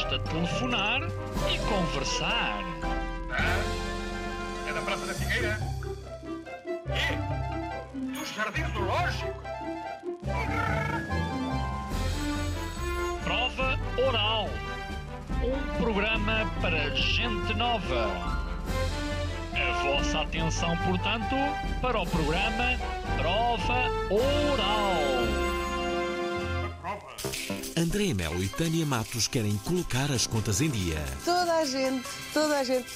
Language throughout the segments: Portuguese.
Basta telefonar e conversar. Ah, é da Praça da Figueira? E? Jardins do Lógico? Prova Oral. Um programa para gente nova. A vossa atenção, portanto, para o programa Prova Oral. André Melo e Tânia Matos querem colocar as contas em dia. Toda a gente, toda a gente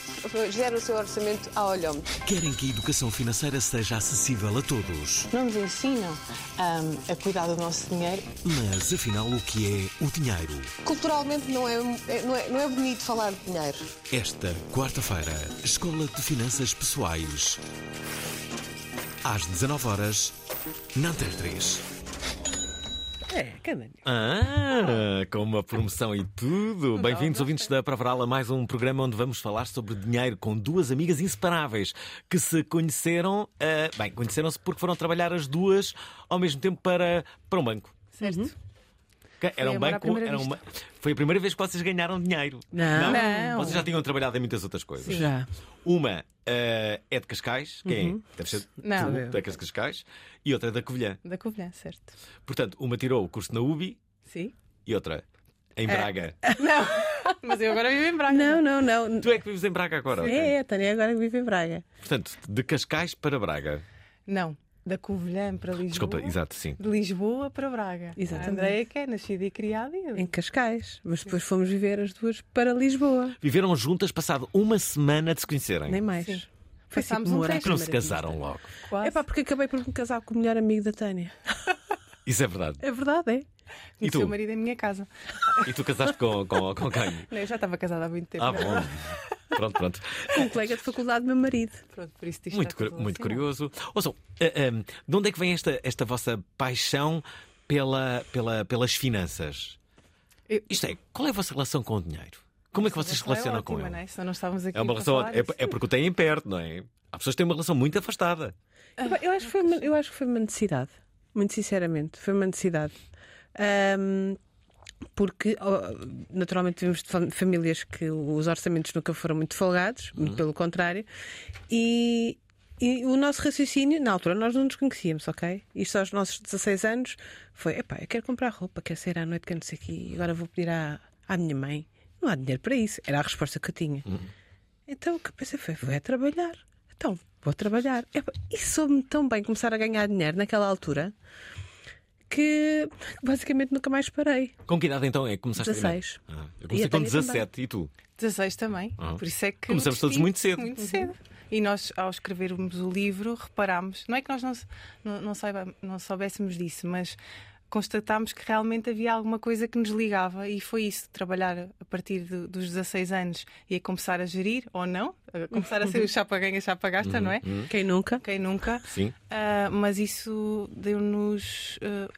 gera o seu orçamento a olhómetro. Querem que a educação financeira seja acessível a todos. Não nos ensinam hum, a cuidar do nosso dinheiro. Mas afinal, o que é o dinheiro? Culturalmente não é, é- não é, não é bonito falar de dinheiro. Esta quarta-feira, Escola de Finanças Pessoais. Às 19 horas, na Antena 3. É, caminho. Ah, com uma promoção e tudo. Bem-vindos, ouvintes da Provaral, a mais um programa onde vamos falar sobre dinheiro com duas amigas inseparáveis que se conheceram. ah, bem, conheceram-se porque foram trabalhar as duas ao mesmo tempo para, para um banco. Certo. Era um banco. Era uma... Foi a primeira vez que vocês ganharam dinheiro. Não. Não. Vocês já tinham trabalhado em muitas outras coisas. Já. Uma ah, é de Cascais, quem é? Deve ser Não. tu, da Cascais, e outra é da Covilhã. Da Covilhã, certo. Portanto, uma tirou o curso na UBI Sim. e outra em Braga. Não. Mas eu agora vivo em Braga. Não, não, não. Tu é que vives em Braga agora? É, a Tânia agora vive em Braga. Portanto, de Cascais para Braga. Não. Da Covilhã para Lisboa. Desculpa, exato, sim. De Lisboa para Braga. Exatamente. A Andréia que é nascida e criada. eu- Em Cascais. Mas depois fomos viver as duas para Lisboa. Viveram juntas passado uma semana de se conhecerem. Nem mais. Sim. Foi Passámos assim um era a teste. Que não se casaram logo. Quase. É pá, porque acabei por me casar com o melhor amigo da Tânia. Isso é verdade. É verdade, é? E Conheci tu? o marido em minha casa. E tu casaste com, com, com quem? Não, eu já estava casada há muito tempo. Ah, bom. Pronto, pronto. Com um colega de faculdade do meu marido. Pronto, por isso Muito, cu- muito relacionado. curioso. Ouçam, ah, ah, de onde é que vem esta, esta vossa paixão pela, pela, pelas finanças? Eu- Isto é, qual é a vossa relação com o dinheiro? Como é que vocês se é relacionam ótima, com ele? Não é? Senão não estávamos aqui É uma relação. É, é porque o têm perto, não é? Há pessoas que têm uma relação muito afastada. Epá, Eu acho, que foi uma, eu acho que foi uma necessidade. Muito sinceramente, foi uma necessidade. Ahm, porque, naturalmente, fam- famílias que os orçamentos nunca foram muito folgados, muito pelo contrário, e, e o nosso raciocínio, na altura, nós não nos conhecíamos, ok? Isto aos nossos 16 anos foi: epá, eu quero comprar roupa, quero sair à noite, quero não sei o quê, agora vou pedir à, à minha mãe. Não há dinheiro para isso. Era a resposta que eu tinha. Então o que eu pensei foi: vou é trabalhar. Então, vou trabalhar. Epá, E soube-me tão bem começar a ganhar dinheiro naquela altura que basicamente nunca mais parei. Com que idade então é que começaste a 16. ganhar? Ah, eu comecei a com Tânia 17 e tu? 16 também. Ah. Por isso é que. Começamos todos muito cedo. Muito cedo. E nós, ao escrevermos o livro, reparámos. Não é que nós não, não, não, saiba- não soubéssemos disso, mas constatámos que realmente havia alguma coisa que nos ligava e foi isso, trabalhar a partir de- dos 16 anos e a começar a gerir, ou não, a começar a ser o chapa ganha, chapa gasta, não é? Quem nunca? Quem nunca? Sim. Ah, mas isso deu-nos. ah,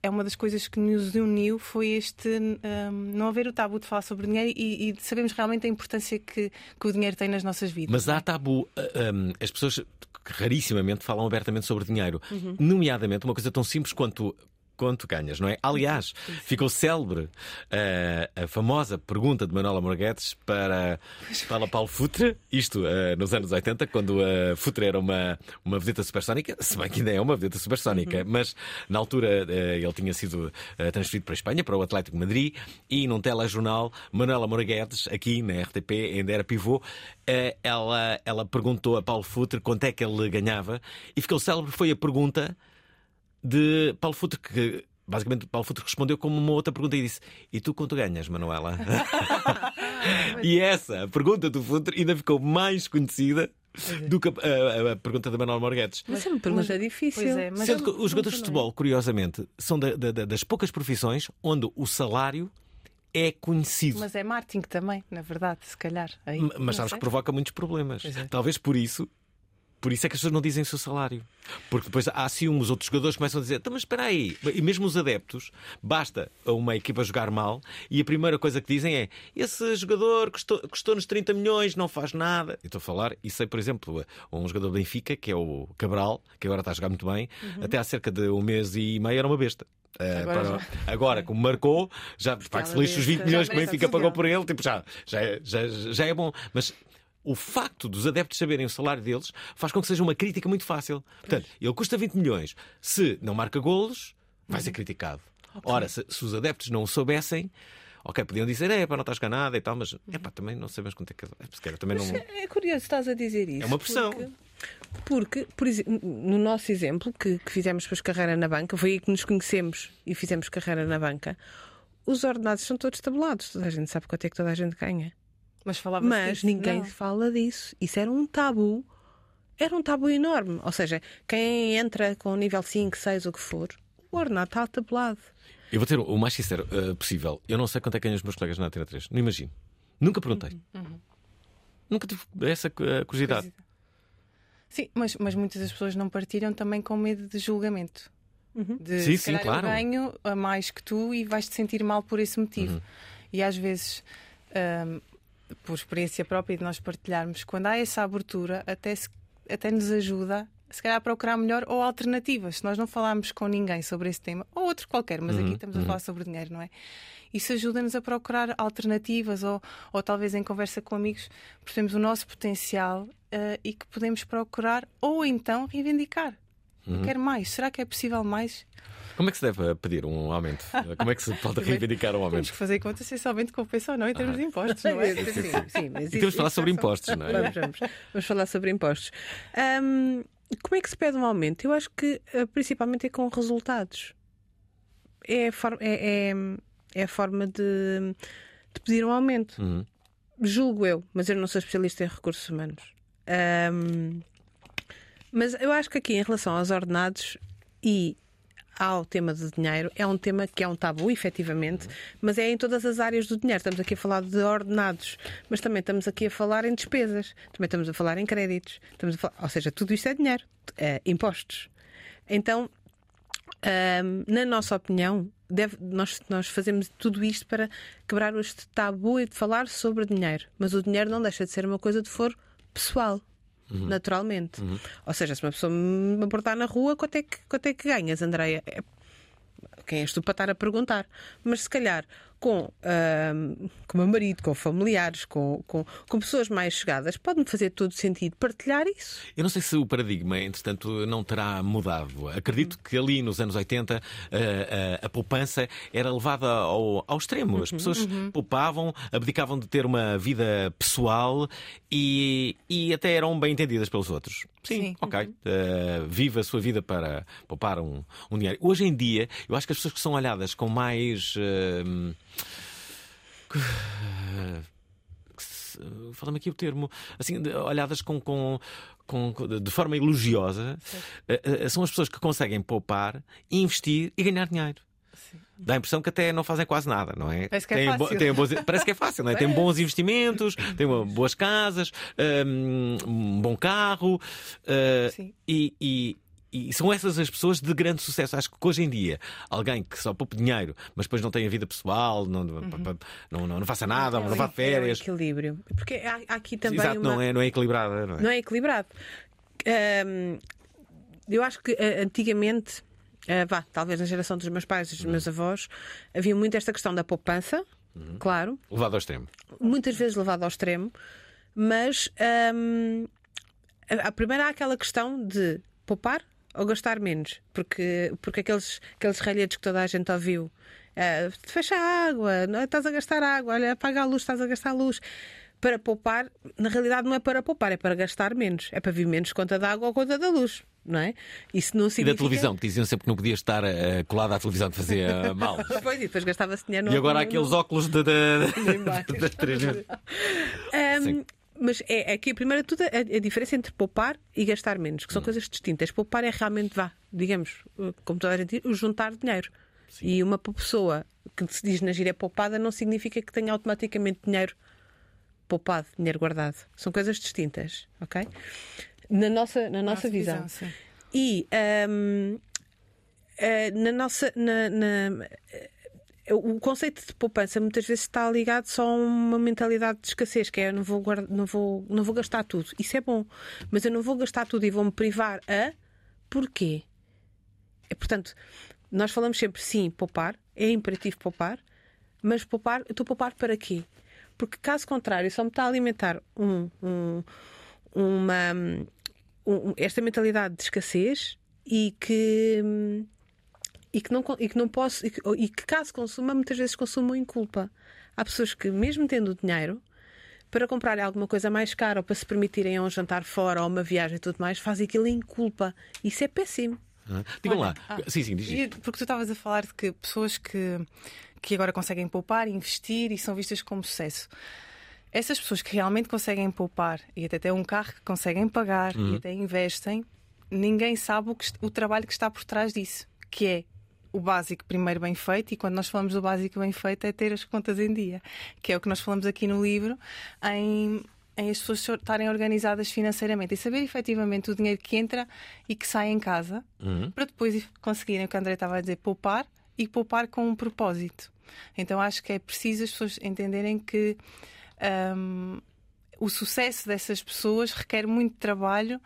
é uma das coisas que nos uniu foi este ah, não haver o tabu de falar sobre dinheiro e, e de sabermos realmente a importância que, que o dinheiro tem nas nossas vidas. Mas há tabu. hum, as pessoas rarissimamente falam abertamente sobre dinheiro. Uhum. Nomeadamente uma coisa tão simples quanto. Quanto ganhas, não é? Aliás, ficou célebre ah, a famosa pergunta de Manuela Morguetes para, para Paulo Futre, isto ah, nos anos 80, quando a Futre era uma, uma vedeta supersónica, se bem que ainda é uma vedeta supersónica, mas na altura ah, ele tinha sido transferido para a Espanha, para o Atlético Madrid, e num telejornal, Manuela Morguetes, aqui na RTP, ainda era pivô, ela, ela perguntou a Paulo Futre quanto é que ele ganhava, e ficou célebre, foi a pergunta de Paulo Futre, que basicamente Paulo Futre respondeu como uma outra pergunta e disse: E tu quanto ganhas, Manuela? e essa a pergunta do Futre ainda ficou mais conhecida do que a, a- a pergunta da Manuela Morguetes. Mas é uma pergunta difícil. Pois é, mas Sendo que os jogadores de futebol, curiosamente, são da- da- da- das poucas profissões onde o salário é conhecido. Mas é marketing também, na verdade, se calhar. Aí, Mas sabes sei. que provoca muitos problemas. É. Talvez por isso. Por isso é que as pessoas não dizem o seu salário. Porque depois há ciúmes, outros jogadores começam a dizer: "Então, mas espera aí. E mesmo os adeptos, basta a uma equipa jogar mal e a primeira coisa que dizem é: esse jogador custou- custou-nos 30 milhões, não faz nada. Eu estou a falar, e sei, por exemplo, um jogador do Benfica, que é o Cabral, que agora está a jogar muito bem, até há cerca de um mês e meio era uma besta. Uh, Uhum. Agora para- agora, como marcou, já paga-se lixo os 20 besta, milhões que o Benfica pagou por ele, tipo, já, já, é- já, já é bom. Mas o facto dos adeptos saberem o salário deles faz com que seja uma crítica muito fácil. Portanto, ele custa 20 milhões. Se não marca golos, vai Uhum. ser criticado. Ora, se, se os adeptos não o soubessem. Ok, podiam dizer, é, pá, não estás cá nada e tal, mas é pá, também não sabemos quanto é que é. Também não. É curioso estás a dizer isso. É uma pressão. Porque, porque, por exemplo, no nosso exemplo, que, que fizemos depois carreira na banca, foi aí que nos conhecemos e fizemos carreira na banca, os ordenados são todos tabulados. Toda a gente sabe quanto é que toda a gente ganha. Mas falava Mas ninguém Não. fala disso. Isso era um tabu. Era um tabu enorme. Ou seja, quem entra com nível 5, 6, o que for, o ordenado está tabulado. Eu vou ter o mais sincero uh, possível. Eu não sei quanto é que ganham os meus colegas na Antena 3. Não imagino. Nunca perguntei. Uhum. Nunca tive essa uh, curiosidade. Sim, mas, mas muitas das pessoas não partilham também com medo de julgamento. De, Sim, se sim, claro. Eu ganho a mais que tu e vais te sentir mal por esse motivo. Uhum. E às vezes, hum, por experiência própria de nós partilharmos, quando há essa abertura, até, se- até nos ajuda. Se calhar a procurar melhor ou alternativas. Se nós não falarmos com ninguém sobre esse tema, ou outro qualquer, mas Uhum, aqui estamos a falar sobre dinheiro, não é? Isso ajuda-nos a procurar alternativas ou, ou talvez em conversa com amigos percebemos o nosso potencial eh, e que podemos procurar ou então reivindicar. Uhum. Eu quero mais. Será que é possível mais? Como é que se deve pedir um aumento? Como é que se pode reivindicar um Temos aumento? que fazer conta se esse aumento compensa ou não em termos de impostos, não é? Sim, sim, mas E temos de falar sobre é impostos, não é? Vamos, vamos. Vamos falar sobre impostos. Ahm, como é que se pede um aumento? Eu acho que eh, principalmente é com resultados. É a, for- é- é- é a forma de, de pedir um aumento. Uhum. Julgo eu, mas eu não sou especialista em recursos humanos. Ahm, mas eu acho que aqui, em relação aos ordenados e ao tema do dinheiro, é um tema que é um tabu, efetivamente, mas é em todas as áreas do dinheiro. Estamos aqui a falar de ordenados, mas também estamos aqui a falar em despesas, também estamos a falar em créditos, estamos a falar- ou seja, tudo isto é dinheiro, é impostos. Então, Ahm, na nossa opinião, deve- nós, nós fazemos tudo isto para quebrar este tabu e de falar sobre dinheiro. Mas o dinheiro não deixa de ser uma coisa de foro pessoal. Naturalmente. Ou seja, se uma pessoa me abordar na rua, quanto é que, quanto é que ganhas, Andreia? É- Quem és tu para estar a perguntar? Mas se calhar com, ahm, com o meu marido, com familiares, com, com, com pessoas mais chegadas, pode-me fazer todo sentido partilhar isso. Eu não sei se o paradigma, entretanto, não terá mudado. Acredito que ali nos anos 80 a, a- a poupança era levada ao, ao extremo. As pessoas poupavam, abdicavam de ter uma vida pessoal e, e até eram bem entendidas pelos outros. Sim, Sim. ok. Uh, viva a sua vida para poupar um, um dinheiro. Hoje em dia, eu acho que as pessoas que são olhadas com mais. uh, fala-me aqui o termo, assim, olhadas com, com, com- de forma elogiosa, eh, eh, são as pessoas que conseguem poupar, investir e ganhar dinheiro. Dá a impressão que até não fazem quase nada, não é? Parece que é bo- fácil. têm boas- parece que é fácil, não é? Têm bons investimentos, uma- boas casas, hum, um bom carro uh, Sim. e, e- e são essas as pessoas de grande sucesso. Acho que hoje em dia, alguém que só poupa dinheiro, mas depois não tem a vida pessoal, não, não, não, não faça nada, não vá de É férias. equilíbrio. Porque há, há aqui também Exato, uma... não, é, não é equilibrada, não é? Não é equilibrado. Ahm, eu acho que ah, antigamente, ah, vá, talvez na geração dos meus pais e dos meus avós, havia muito esta questão da poupança, claro, Levado ao extremo. muitas vezes levada ao extremo, mas ahm, a, a primeira há aquela questão de poupar ou gastar menos, porque, porque aqueles, aqueles ralhetes que toda a gente ouviu. ah, fecha a água, não, é? estás a gastar água, olha, apaga a luz, estás a gastar luz. Para poupar, na realidade não é para poupar, é para gastar menos. É para vir menos conta da água ou conta da luz, não é? Isso não E da significa... televisão, que diziam sempre que não podia estar eh, colado à televisão, que fazia mal. Pois, e depois gastava-se dinheiro E agora há aqueles óculos de, de, de, de 3D. Um, Sim. mas é aqui a primeira de tudo a, a diferença entre poupar e gastar menos, Hum. que são coisas distintas. Poupar é realmente, vá, digamos, uh, como toda a gente diz, juntar dinheiro. E uma pessoa que se diz na gíria poupada não significa que tenha automaticamente dinheiro poupado, dinheiro guardado. São coisas distintas, ok? Na nossa, na nossa, visão. sim. E hum, eh, na nossa. na- na- eh, o conceito de poupança muitas vezes está ligado só a uma mentalidade de escassez, que é eu não vou, guarda- não vou, não vou gastar tudo. Isso é bom, mas eu não vou gastar tudo e vou-me privar a. Porquê? É, portanto, nós falamos sempre sim, poupar, é imperativo poupar, mas poupar, eu estou a poupar para quê? Porque caso contrário, só me está a alimentar um, um- uma, um- esta mentalidade de escassez e que, hum, e que, não, e que não posso, e que, e que caso consuma, muitas vezes consumam em culpa. Há pessoas que, mesmo tendo dinheiro, para comprarem alguma coisa mais cara ou para se permitirem a um jantar fora ou uma viagem e tudo mais, fazem aquilo em culpa. Isso é péssimo. Ah, Digam Olha, lá. ah, sim, sim, diz. Porque tu estavas a falar de que pessoas que, que agora conseguem poupar, investir e são vistas como sucesso. Essas pessoas que realmente conseguem poupar e até têm um carro que conseguem pagar Uhum. e até investem, ninguém sabe o, que o trabalho que está por trás disso, que é o básico primeiro bem feito, e quando nós falamos do básico bem feito é ter as contas em dia, que é o que nós falamos aqui no livro, em, em as pessoas estarem organizadas financeiramente e saber efetivamente o dinheiro que entra e que sai em casa, para depois conseguirem, o que a André estava a dizer, poupar e poupar com um propósito. Então acho que é preciso as pessoas entenderem que hum, o sucesso dessas pessoas requer muito trabalho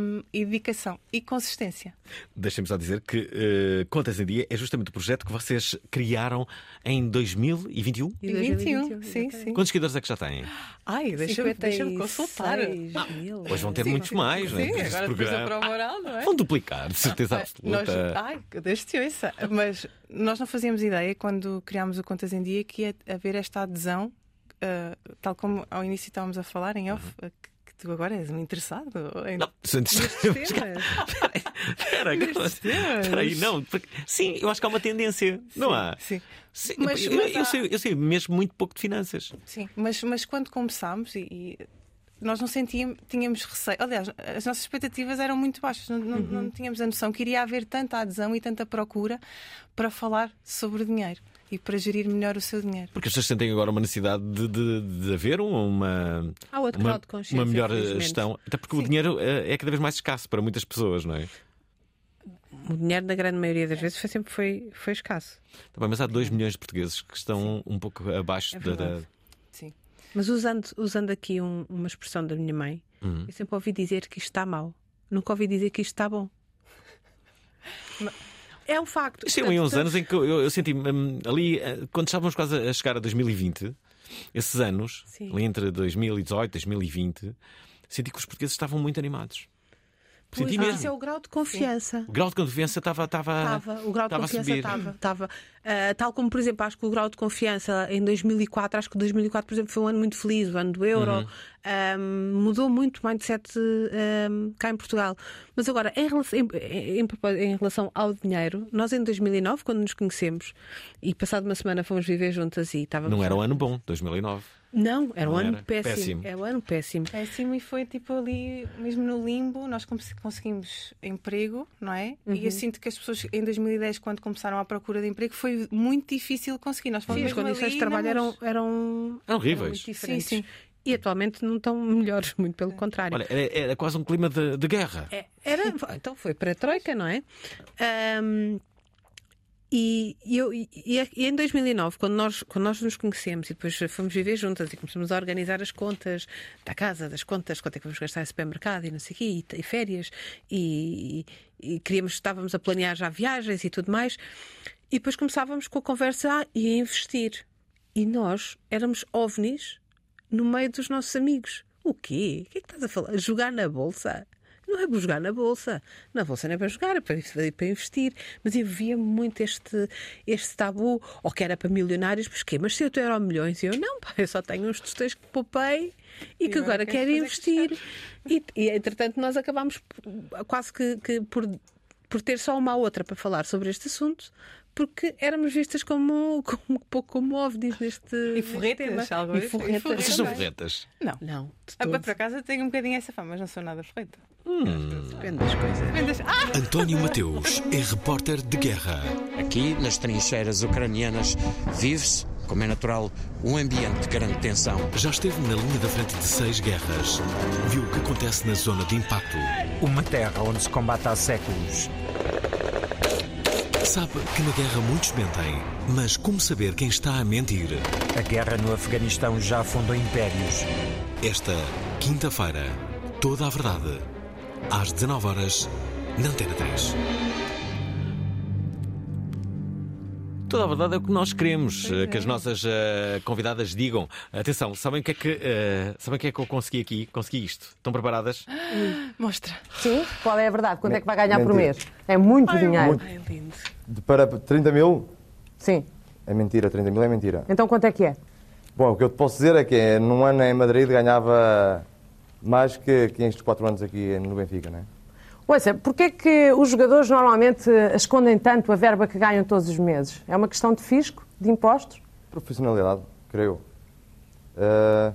hum, e dedicação e consistência. Deixem-me só dizer que eh, Contas em Dia é justamente o projeto que vocês criaram em 2021. E E 2021, 21, sim, sim. Quantos seguidores é que já têm? Ai, deixa-me deixa 56 consultar. mil. Hoje vão ter Sim, muitos mais, não é? Sim, Por este agora depois da programa. prova oral, não é? Vão duplicar, de certeza Nós, absoluta. ai, que Deus te ouça. Mas nós não fazíamos ideia quando criámos o Contas em Dia que ia haver esta adesão, ah, tal como ao início estávamos a falar em off, ah, que, que tu agora és-me interessado. Em... Não, antes- Temas. Espera. Espera aí, não. porque- sim, eu acho que há uma tendência, não há? Sim. Sim, Mas- eu, mas eu há- sei, eu sei mesmo muito pouco de finanças. Sim, mas, mas quando começámos e, e nós não sentíamos, tínhamos receio. Aliás, as nossas expectativas eram muito baixas, não, não, não tínhamos a noção que iria haver tanta adesão e tanta procura para falar sobre dinheiro e para gerir melhor o seu dinheiro. Porque as pessoas sentem agora uma necessidade de, de, de haver uma, Há outro uma, grau de consciência, uma melhor gestão. Até porque o dinheiro eh, é cada vez mais escasso para muitas pessoas, não é? O dinheiro, na grande maioria das vezes, foi sempre foi, foi escasso. Tá bem, mas há 2 milhões de portugueses que estão um pouco abaixo É da. Sim. Mas usando, usando aqui um- uma expressão da minha mãe, Uhum. eu sempre ouvi dizer que isto está mal. Nunca ouvi dizer que isto está bom. É um facto. Isto tem uns anos em que eu, eu senti hum, ali, eh, quando estávamos quase a chegar a 2020, esses anos, Sim. ali entre 2018 e 2020, senti que os portugueses estavam muito animados. Pois, Senti mas mesmo. Isso é o grau de confiança. O grau de confiança estava. estava Estava, o grau de confiança estava. estava. Ah, tal como, por exemplo, acho que o grau de confiança em 2004, acho que 2004, por exemplo, foi um ano muito feliz, o ano do euro, Uhum. Ahm, mudou muito o mindset ahm, cá em Portugal. Mas agora, em relação, em, em- em relação ao dinheiro, nós em 2009, quando nos conhecemos, e passado uma semana fomos viver juntas e estávamos. Não era um ano bom, 2009. Não, era um Não ano era. péssimo. Péssimo. Era um ano péssimo. Péssimo e foi tipo ali, mesmo no limbo, nós cons- conseguimos emprego, não é? E eu sinto que as pessoas em 2010, quando começaram à procura de emprego, foi muito difícil conseguir. Nós Sim, fomos as condições ali de trabalho eram, eram, Eram horríveis. muito diferentes. Sim, sim. E atualmente não estão melhores, muito pelo contrário. Olha, era, era quase um clima de, de guerra. É, era, então foi para a Troika, não é? E, e eu, e, e em 2009, quando nós, quando nós nos conhecemos e depois fomos viver juntas e começamos a organizar as contas da casa, das contas, quanto é que vamos gastar em supermercado e não sei o quê, e, e férias, e, e queríamos, estávamos a planear já viagens e tudo mais, e depois começávamos com a conversa ah, e a investir. E nós éramos ovnis no meio dos nossos amigos. O quê? O que é que estás a falar? Jogar na bolsa? Não é para jogar na bolsa. Na bolsa não é para jogar, é para, é para investir. Mas eu via muito este, este tabu, ou que era para milionários, mas quê? Mas se eu tenho euro milhões, e eu não, pá, eu só tenho uns tostões que poupei e, que agora quero investir. E, e entretanto nós acabámos quase que, que por, por ter só uma outra para falar sobre este assunto. Porque éramos vistas como, como um pouco como ovnis neste, E forretas, tema. algo E forretas. Vocês são forretas. Não. Não, Ah, por acaso eu tenho um bocadinho essa fama, mas não sou nada ferreta. Depende das coisas. Ah! António Mateus é repórter de guerra. Aqui, nas trincheiras ucranianas, vive-se, como é natural, um ambiente de grande tensão. Já esteve na linha da frente de seis guerras. Viu o que acontece na zona de impacto. Uma terra onde se combate há séculos. Sabe que na guerra muitos mentem, mas como saber quem está a mentir? A guerra no Afeganistão já afundou impérios. Esta quinta-feira, toda a verdade. Às 19 horas na Antena 3. Toda a verdade é o que nós queremos eh, que é. as nossas eh, convidadas digam. Atenção, sabem o que é que, eh, sabem o que, é que eu consegui aqui? Consegui isto. Estão preparadas? Mostra. Sim? Qual é a verdade? Quanto é que vai ganhar por Mentira. mês? É muito dinheiro. Ai, lindo. De- Para 30 mil Sim. é mentira, 30 mil é mentira. Então quanto é que é? Bom, o que eu te posso dizer é que num ano em Madrid ganhava mais que, que estes 4 anos aqui no Benfica, não é? Ouça, porquê é que os jogadores normalmente eh, escondem tanto a verba que ganham todos os meses? É uma questão de fisco, de impostos? Profissionalidade, creio. Ah,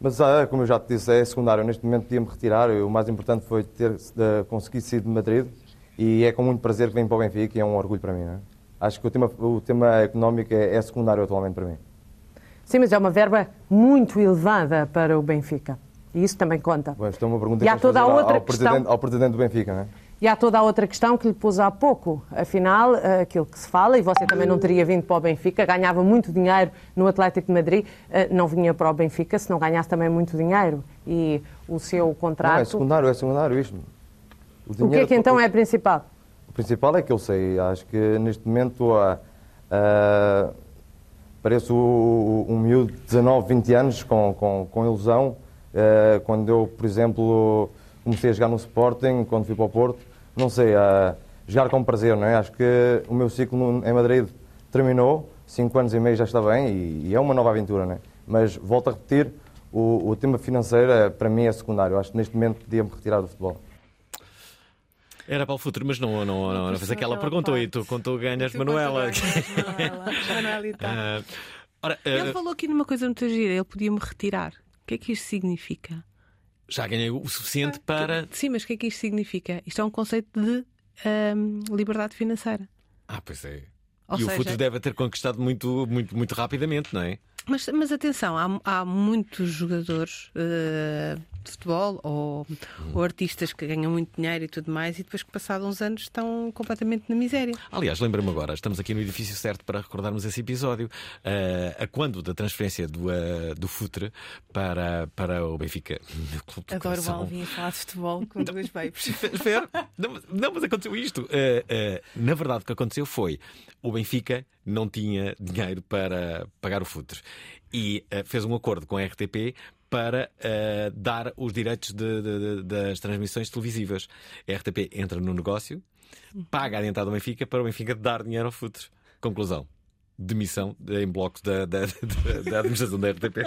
mas, ah, como eu já te disse, é secundário. Neste momento podia-me retirar. O mais importante foi ter ah, conseguido sair de Madrid e é com muito prazer que venho para o Benfica e é um orgulho para mim. É? Acho que o tema, o tema económico é, é secundário atualmente para mim. Sim, mas é uma verba muito elevada para o Benfica. E isso também conta. Bom, isto é uma pergunta E há que de toda a outra ao, questão. presidente, ao presidente do Benfica, não é? E há toda a outra questão que lhe pus há pouco. Afinal, eh, aquilo que se fala, e você também não teria vindo para o Benfica, ganhava muito dinheiro no Atlético de Madrid, eh, não vinha para o Benfica se não ganhasse também muito dinheiro. E o seu Não, é contrato. secundário, é secundário isto. o que é que então é principal? O principal é que eu sei. Acho que neste momento ah, ah, pareço o- o- um miúdo de 19, 20 anos com, com, com ilusão. Ah, quando eu, por exemplo, comecei a jogar no Sporting, quando fui para o Porto, não sei, ah, jogar com prazer, não é? Acho que o meu ciclo em Madrid terminou, 5 anos e meio já está bem e, e é uma nova aventura, não é? Mas volto a repetir, o, o tema financeiro eh, para mim é secundário. Acho que neste momento podia-me retirar do futebol. Era para o futuro, mas não, não, não, não fez aquela pergunta. E tu, quando tu ganhas, Tu Manuela. Manuela? Ah, ora, Ele falou aqui numa coisa muito gira. Ele podia-me retirar. O que é que isto significa? já ganhei o suficiente para. Sim, mas o que é que isto significa? Isto é um conceito de liberdade financeira. Ah, pois é. Ou e o seja- futuro deve ter conquistado muito, muito, muito rapidamente, não é? Mas, mas atenção, há, há muitos jogadores eh, de futebol ou, ou artistas que ganham muito dinheiro e tudo mais e depois que passados uns anos estão completamente na miséria. Aliás, lembra-me agora, estamos aqui no edifício certo para recordarmos esse episódio. Ah, a quando da transferência do, ah, do Futre para, para o Benfica? Adoro o. Alvin a falar de futebol com duas babes. Não, mas- não, mas aconteceu isto. Ah, na verdade, o que aconteceu foi o Benfica não tinha dinheiro para pagar o futre e fez um acordo com a RTP para ah, dar os direitos de- de- de- das transmissões televisivas. A RTP entra no negócio, paga a entrada do Benfica para o Benfica dar dinheiro ao futre. Conclusão. Demissão em bloco da, da, da- administração da RTP.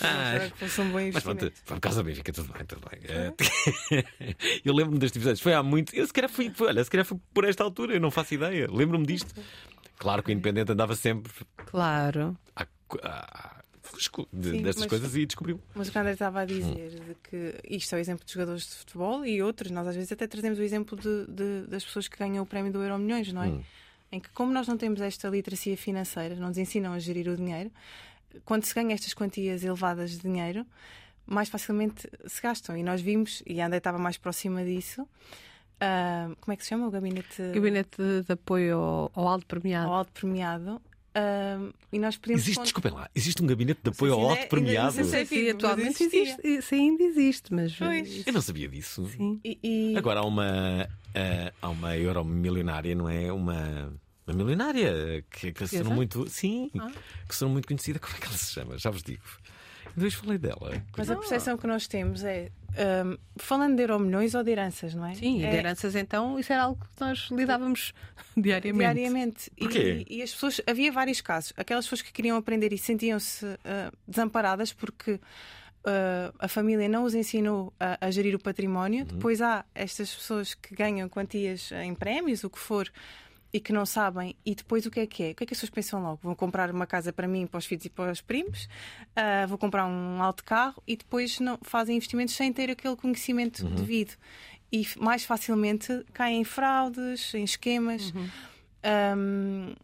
Ah, um mas pronto, por causa do Benfica, tudo bem, tudo bem. Eh, eu lembro-me destes episódios, foi há muito. Eu se calhar fui, foi, olha, se calhar foi por esta altura, eu não faço ideia. Lembro-me disto. Claro que o Independente andava sempre Claro. à, à, de- Sim, destas mas- coisas e descobriu. Mas o que André estava a dizer de que isto é o exemplo de jogadores de futebol e outros, nós às vezes até trazemos o exemplo de, de- das pessoas que ganham o prémio do Euro Milhões, não é? Hum. Em que, como nós não temos esta literacia financeira, não nos ensinam a gerir o dinheiro, quando se ganha estas quantias elevadas de dinheiro, mais facilmente se gastam. E nós vimos, e a André estava mais próxima disso, ah, como é que se chama? O gabinete, Gabinete de, de apoio ao, ao alto premiado. ao alto premiado. Ah, e nós podemos. Existe, desculpem lá, existe um gabinete de apoio ao ainda- premiado. não sei se é atualmente existe. Isso ainda existe, mas. Pois. Eu não sabia disso. Sim. E- e- Agora há uma, eh, há uma euro milionária, não é? Uma, uma milionária que, que se tornou muito. Sim, que se tornou muito conhecida. Como é que ela se chama? Já vos digo. Hoje falei dela. Mas a percepção que nós temos é, hum, falando de euromilhões ou de heranças, não é? Sim, é, de heranças então, isso era algo que nós lidávamos diariamente. Diariamente. Porquê? E, e as pessoas, havia vários casos. Aquelas pessoas que queriam aprender e sentiam-se ah, desamparadas porque ah, a família não os ensinou a, a gerir o património. Depois há estas pessoas que ganham quantias em prémios, o que for. E que não sabem, e depois o que é que é? O que é que as pessoas pensam logo? Vou comprar uma casa para mim, para os filhos e para os primos, ah, vou comprar um alto carro e depois não fazem investimentos sem ter aquele conhecimento Uhum. devido. E mais facilmente caem em fraudes, em esquemas. Um,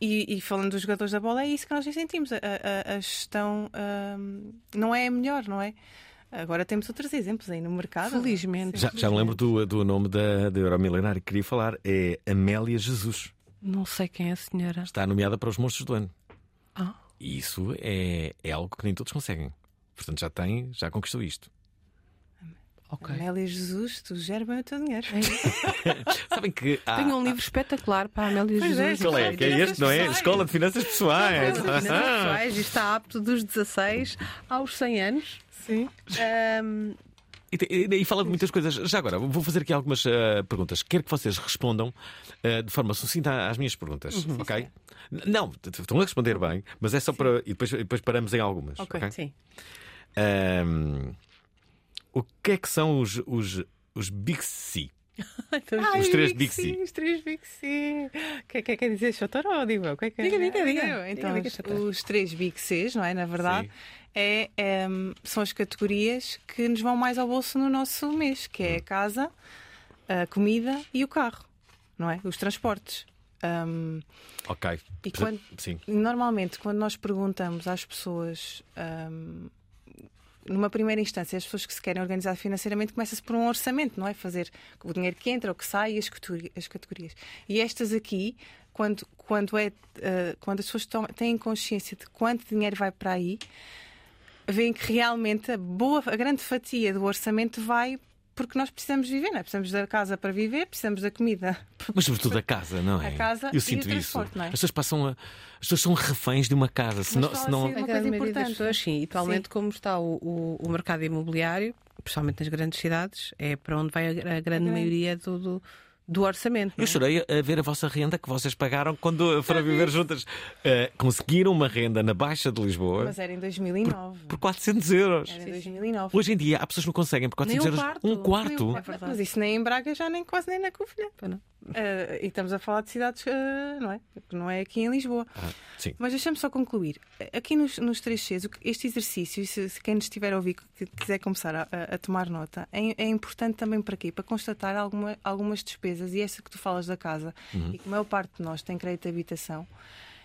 e, e falando dos jogadores da bola, é isso que nós sentimos. A, a- a gestão um, não é a melhor, não é? Agora temos outros exemplos aí no mercado. Felizmente. Já, já me lembro do, do nome da, da Euromilenária que queria falar. É Amélia Jesus. Não sei quem é a senhora. Está nomeada para os monstros do ano. Ah. E isso é, é algo que nem todos conseguem. Portanto, já tem, já conquistou isto. Amélia Jesus, tu gera bem o teu dinheiro. Sabem que há, Tenho um livro espetacular para a Amélia Pois é, Jesus. Qual é? Que é este, não é? Pessoais. Escola de Finanças Pessoais. Finanças pessoais, e está apto dos 16 aos 100 anos. Sim. Ahm, E, e- e fala de muitas coisas. Já agora, vou fazer aqui algumas ah, perguntas. Quero que vocês respondam ah, de forma sucinta às minhas perguntas, Uhum. ok? Não, estão a responder bem, mas é só para. E depois, depois paramos em algumas. ok, ok? sim. Ahm, o que é que são os, os, os Big C? Ai, Os três Big C. Os três Big C. O que é que quer dizer Chotoró? Digo eu. O que é que Diga, diga, diga. Então, Diga, diga, os- os três Big Cs, não é? Na verdade, é, em, são as categorias que nos vão mais ao bolso no nosso mês, que é a casa, a comida e o carro, não é? Os transportes. Hum, Ok. E quando- Sim. Normalmente, quando nós perguntamos às pessoas, hum, numa primeira instância, as pessoas que se querem organizar financeiramente, começa-se por um orçamento, não é? Fazer o dinheiro que entra, o que sai e as as categorias. E estas aqui, quando, quando, é, eh, quando as pessoas têm consciência de quanto dinheiro vai para aí, veem que realmente a, boa, a grande fatia do orçamento vai porque nós precisamos viver, não é? Precisamos da casa para viver, precisamos da comida Mas sobretudo a casa, não é? A casa Eu e sinto o isso. transporte, não é? As pessoas passam a. As pessoas são reféns de uma casa. Se não, se não... assim, A coisa maioria das importante. pessoas, sim. E atualmente, como está o, o, o mercado imobiliário, principalmente nas grandes cidades, é para onde vai a, a grande maioria do, do, do orçamento. não Eu é? chorei a ver a vossa renda que vocês pagaram quando foram viver juntas. Eh, conseguiram uma renda na Baixa de Lisboa Mas era em 2009. por 400 euros. Era em 2009. Hoje em dia há pessoas que não conseguem por 400 Nem um euros quarto. um Nem quarto. um quarto. Mas isso nem em Braga, já nem quase nem na Covilhã. Eh, e estamos a falar de cidades, eh, não é? Não é aqui em Lisboa. Ah. Mas deixa-me só concluir. Aqui nos, nos três Cs, o que- este exercício, se, se quem nos estiver a ouvir que quiser começar a, a- tomar nota, é, é importante também para quê? Para constatar alguma- algumas despesas. E essa que tu falas da casa, Uhum. e que a maior parte de nós tem crédito de habitação,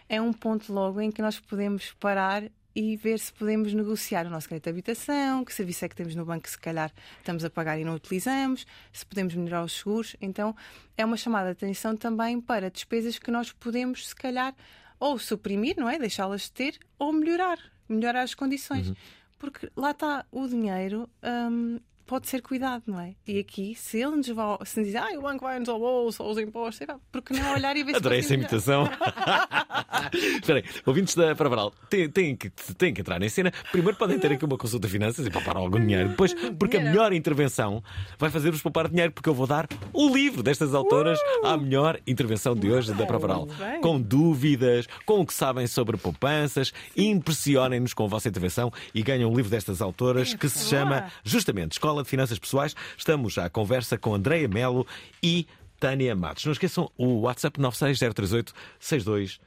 é um ponto logo em que nós podemos parar e ver se podemos negociar o nosso crédito de habitação, que serviço é que temos no banco que se calhar estamos a pagar e não utilizamos, se podemos melhorar os seguros. Então é uma chamada de atenção também para despesas que nós podemos, se calhar, ou suprimir, não é? Deixá-las de ter, ou melhorar, melhorar as condições. Porque lá está o dinheiro. hum, Pode ser cuidado, não é? E aqui, se ele nos, vai, se nos diz, ah, o banco vai-nos ao bolso, aos impostos, sei lá, porque não olhar e ver se Adorei essa imitação. Espera aí, ouvintes da Parabaral, têm, têm, que, têm que entrar em cena. Primeiro podem ter aqui uma consulta de finanças e poupar algum dinheiro. Depois, porque a melhor intervenção vai fazer-vos poupar dinheiro, porque eu vou dar o livro destas autoras à melhor intervenção de hoje da Parabaral. bem. Com dúvidas, com o que sabem sobre poupanças, impressionem-nos com a vossa intervenção e ganhem um livro destas autoras que se chama justamente Escola de Finanças Pessoais. Estamos à conversa com Andreia Melo e Tânia Matos. Não esqueçam o WhatsApp 96038 6272.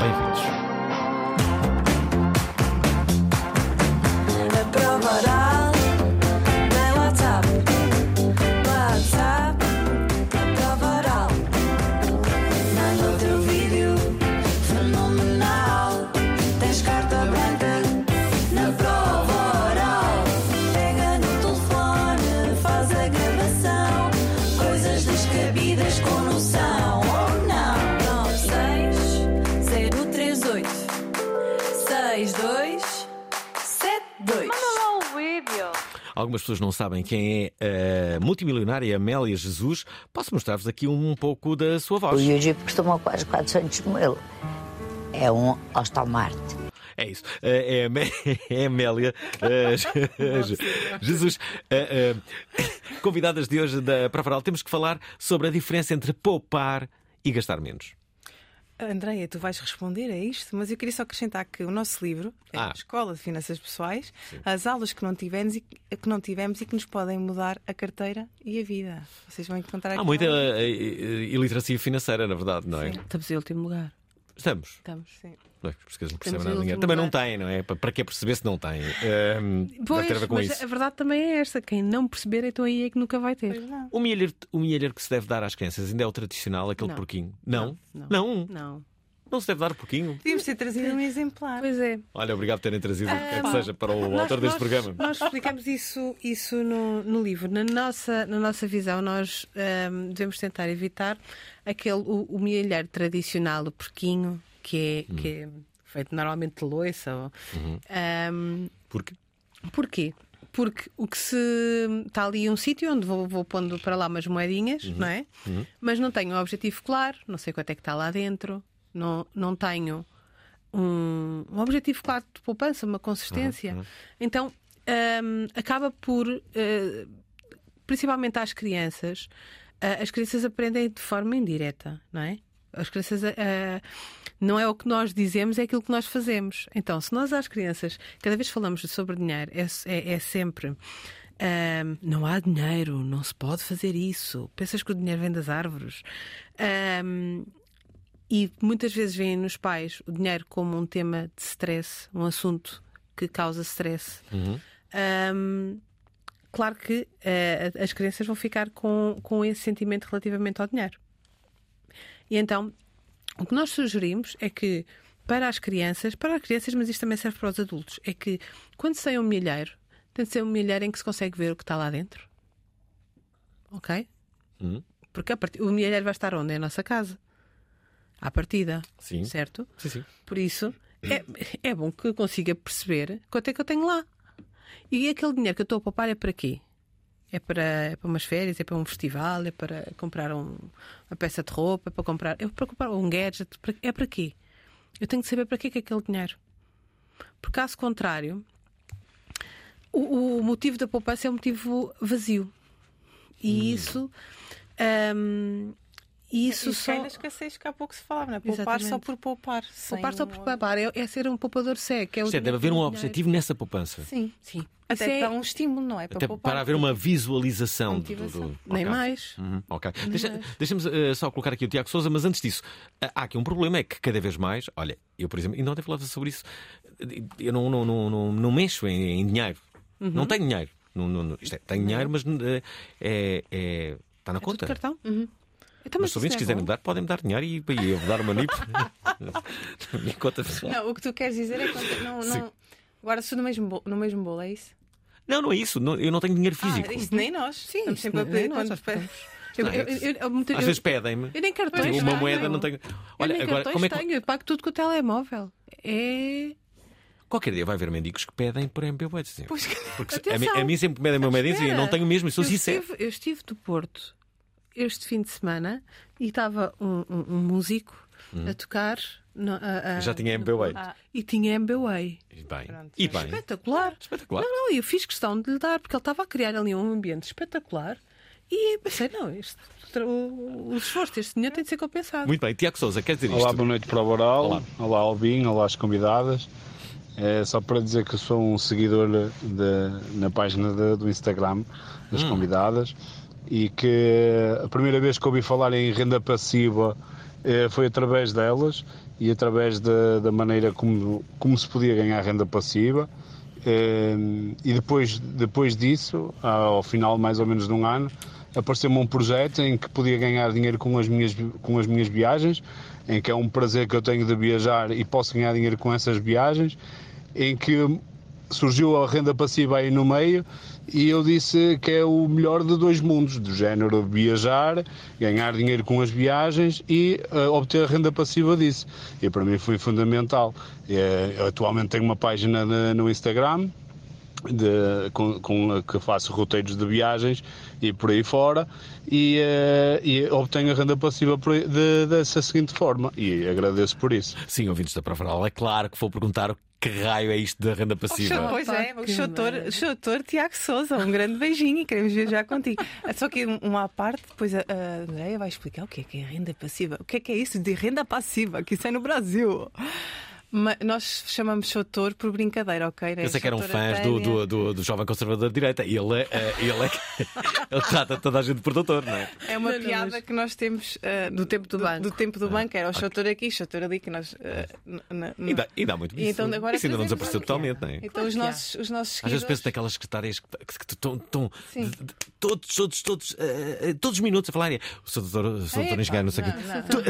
Bem-vindos. Algumas pessoas não sabem quem é a multimilionária Amélia Jesus. Posso mostrar-vos aqui um pouco da sua O voz. Yuji costuma quase 400 mil. É um Ostomarte. É isso. É, é, é Amélia eh, Jesus. Eh, eh, convidadas de hoje da Pravaral, temos que falar sobre a diferença entre poupar e gastar menos. Andreia, tu vais responder a isto, mas eu queria só acrescentar que o nosso livro é Ah. a Escola de Finanças Pessoais, as aulas que não, tivemos e, que não tivemos e que nos podem mudar a carteira e a vida. Vocês vão encontrar aqui. Há muita um- eh, eh, iliteracia financeira, na verdade, não é? Estamos em último lugar. Estamos. Estamos. Sim. Não é? Não nada último Também não têm, não é? Para- Para que perceber se não têm? Ehm, deve Pois, ter a ver com mas isso. a verdade também é esta: quem não perceber, então aí é que nunca vai ter. O milheiro, o milheiro que se deve dar às crianças ainda é o tradicional, aquele Não. porquinho? Não? Não. Não? Não. Não se deve dar o porquinho? Devíamos ter trazido um exemplar. Pois é. Olha, obrigado por terem trazido o que quer que Ah, seja para o nós- autor deste nós- programa. Nós explicamos isso, isso no, no livro. Na nossa, na nossa visão, nós ahm, devemos tentar evitar aquele, o, o milheiro tradicional, o porquinho, que é, que é feito normalmente de loiça. ou- ahm, Porquê? Porquê? Porque o que se. Está ali um sítio onde vou, vou pondo para lá umas moedinhas, não é? Mas não tenho um objetivo claro, não sei quanto é que está lá dentro, não, não tenho um, um objetivo claro de poupança, uma consistência. Então hum, acaba por, eh, principalmente às crianças, eh, as crianças aprendem de forma indireta, não é? As crianças eh, não é o que nós dizemos, é aquilo que nós fazemos. Então, se nós às crianças, cada vez que falamos sobre dinheiro, é, é- é sempre. ahm, não há dinheiro, não se pode fazer isso. Pensas que o dinheiro vem das árvores. Ahm, e muitas vezes veem nos pais o dinheiro como um tema de stress, um assunto que causa stress. Ahm, claro que eh, as crianças vão ficar com, com esse sentimento relativamente ao dinheiro. E então, o que nós sugerimos é que para as crianças, para as crianças, mas isto também serve para os adultos, é que quando tem um milheiro, tem de ser um milheiro em que se consegue ver o que está lá dentro. Ok? Hum. Porque a partir- o milheiro vai estar onde? É a nossa casa. À partida. Sim. Certo? Sim, sim. Por isso, é, é bom que eu consiga perceber quanto é que eu tenho lá. E aquele dinheiro que eu estou a poupar é para quê? É para, é para umas férias, é para um festival, é para comprar um- uma peça de roupa, é para comprar, é para comprar um gadget, é para quê? Eu tenho que saber para quê que é aquele dinheiro. Por caso contrário, o, o motivo da poupança é um motivo vazio. E isso. hum, e isso e só. cai na escassez que há pouco se falava, não é? Poupar Exatamente. só por poupar. Poupar só por poupar é, é ser um poupador cego. que É Isto é, deve haver um dinheiro. objetivo nessa poupança. Sim. Sim. Até Isso é- dá um estímulo, não é? Para Até poupar. para haver uma visualização do, Motivação. do- Nem Ok. mais. Uhum, ok. Nem Deixa- mais. Deixa-me eh, só colocar aqui o Tiago Souza, mas antes disso, ah, há aqui um problema: é que cada vez mais, olha, eu, por exemplo, ainda ontem falava sobre isso, eu não, não, não, não, não mexo em, em dinheiro. Uhum. Não tenho dinheiro. Não, não, não- isto é, tenho dinheiro, mas eh, é, é- está na Tudo conta. cartão? Uhum. Então, Mas se ouvintes quiserem me dar, podem me dar dinheiro e, e eu vou dar uma NIP. Na minha conta pessoal. Não, o que tu queres dizer é que não, não... agora se no mesmo, bolo, no mesmo bolo, é isso? Não, não é isso. não- eu não tenho dinheiro físico. Ah, isso nem nós. Sim, Estamos sempre a pedir quando Eu, Não, eu, eu, eu, Às eu- vezes pedem-me. eu nem cartões Tipo, uma tenho. moeda não tenho. Eu Olha, nem agora, como é que. tenho, eu pago tudo com o telemóvel. É. Qualquer dia vai haver mendigos que pedem por que- Porque a, a mim sempre me pedem uma medinha e eu não tenho mesmo, sou eu sincero. Estive, eu estive do Porto este fim de semana e estava um, um- um músico a tocar. no- a- a- Hum. Já tinha MBWay. Porto. E tinha MBWay. E bem. E bem. Espetacular. Espetacular. Não, não, eu fiz questão de lhe dar, porque ele estava a criar ali um ambiente espetacular. E pensei, não, este, o, o esforço deste senhor tem de ser compensado. Muito bem. Tiago Souza, quer dizer isto? Olá, boa noite para o Boral. Olá. Olá, Albin. Olá, as convidadas. É só para dizer que sou um seguidor de- na página de- do Instagram das Hum. convidadas e que a primeira vez que ouvi falar em renda passiva eh, foi através delas e através da, da maneira como, como se podia ganhar renda passiva. Eh, e depois, depois disso, ao final mais ou menos de um ano, apareceu-me um projeto em que podia ganhar dinheiro com as, minhas, com as minhas viagens, em que é um prazer que eu tenho de viajar e posso ganhar dinheiro com essas viagens, em que surgiu a renda passiva aí no meio e eu disse que é o melhor de dois mundos, do género viajar, ganhar dinheiro com as viagens e eh, obter renda passiva disso. E para mim foi fundamental. Eh, eu atualmente tenho uma página na- no Instagram de- com, com a que faço roteiros de viagens e por aí fora e, eh, e obtenho a renda passiva de- dessa seguinte forma e agradeço por isso. Sim, ouvintes da Prova Oral, é claro que vou perguntar Que raio é isto da renda passiva? Pois é, o doutor, Tiago Souza, um grande beijinho e queremos viajar contigo. Só que um- uma parte, depois a, a Andrea vai explicar o que é que é renda passiva. O que é que é isso de renda passiva, que isso é no Brasil. Ma- nós chamamos doutor por brincadeira, ok? Eu sei que eram Doutora fãs do, do, do, do jovem conservador de direita ele, é- ele, é que- ele trata toda a gente por doutor, não é? É uma Não, não, piada mas- que nós temos uh, Do tempo do banco. Do tempo do banco, era o doutor aqui, o doutor ali, que nós. uh, E dá, e dá muito E então agora Isso ainda não desapareceu totalmente, não é? Então os nossos, os nossos Às vezes seguidores. penso naquelas secretárias que, que, que estão, todos, todos, todos, eh, todos os minutos a falar. O seu doutor, o seu doutor Epá, engenheiro, não sei o não, quê.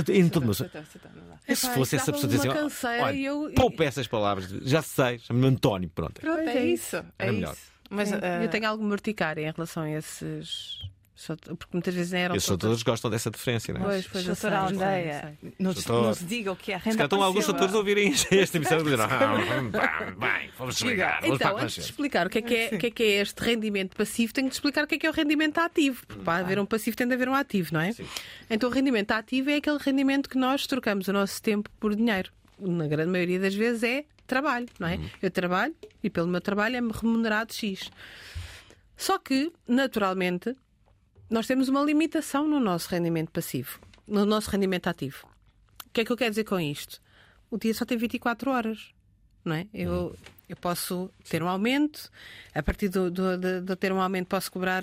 não, Em todo o meu. Doutor, doutor, não dá. Se fosse essa pessoa dizer olha, eu- poupa essas palavras, já sei, chama-me António, pronto. Pronto, é isso. É Era melhor. isso. Mas, uh, Eu tenho alguma urticária em relação a esses. Porque muitas vezes eram. Esses doutores gostam dessa diferença, não é? Pois, pois, doutora sei. não, se- não se diga o que é a Se renda calhar estão alguns doutores a ouvirem esta emissão e ah, bem, vamos explicar, vamos para Então, antes de explicar o que, é que é, o que é que é este rendimento passivo, tenho de explicar o que é que é o rendimento ativo. Porque para haver um passivo tem de haver um ativo, não é? Então o rendimento ativo é aquele rendimento que nós trocamos o nosso tempo por dinheiro. Na grande maioria das vezes é trabalho, não é? Eu trabalho e pelo meu trabalho é-me remunerado X. Só que, naturalmente, nós temos uma limitação no nosso rendimento passivo, no nosso rendimento ativo. O que é que eu quero dizer com isto? O dia só tem 24 horas, não é? Eu, eu posso ter um aumento, a partir do, do- de, de ter um aumento posso cobrar,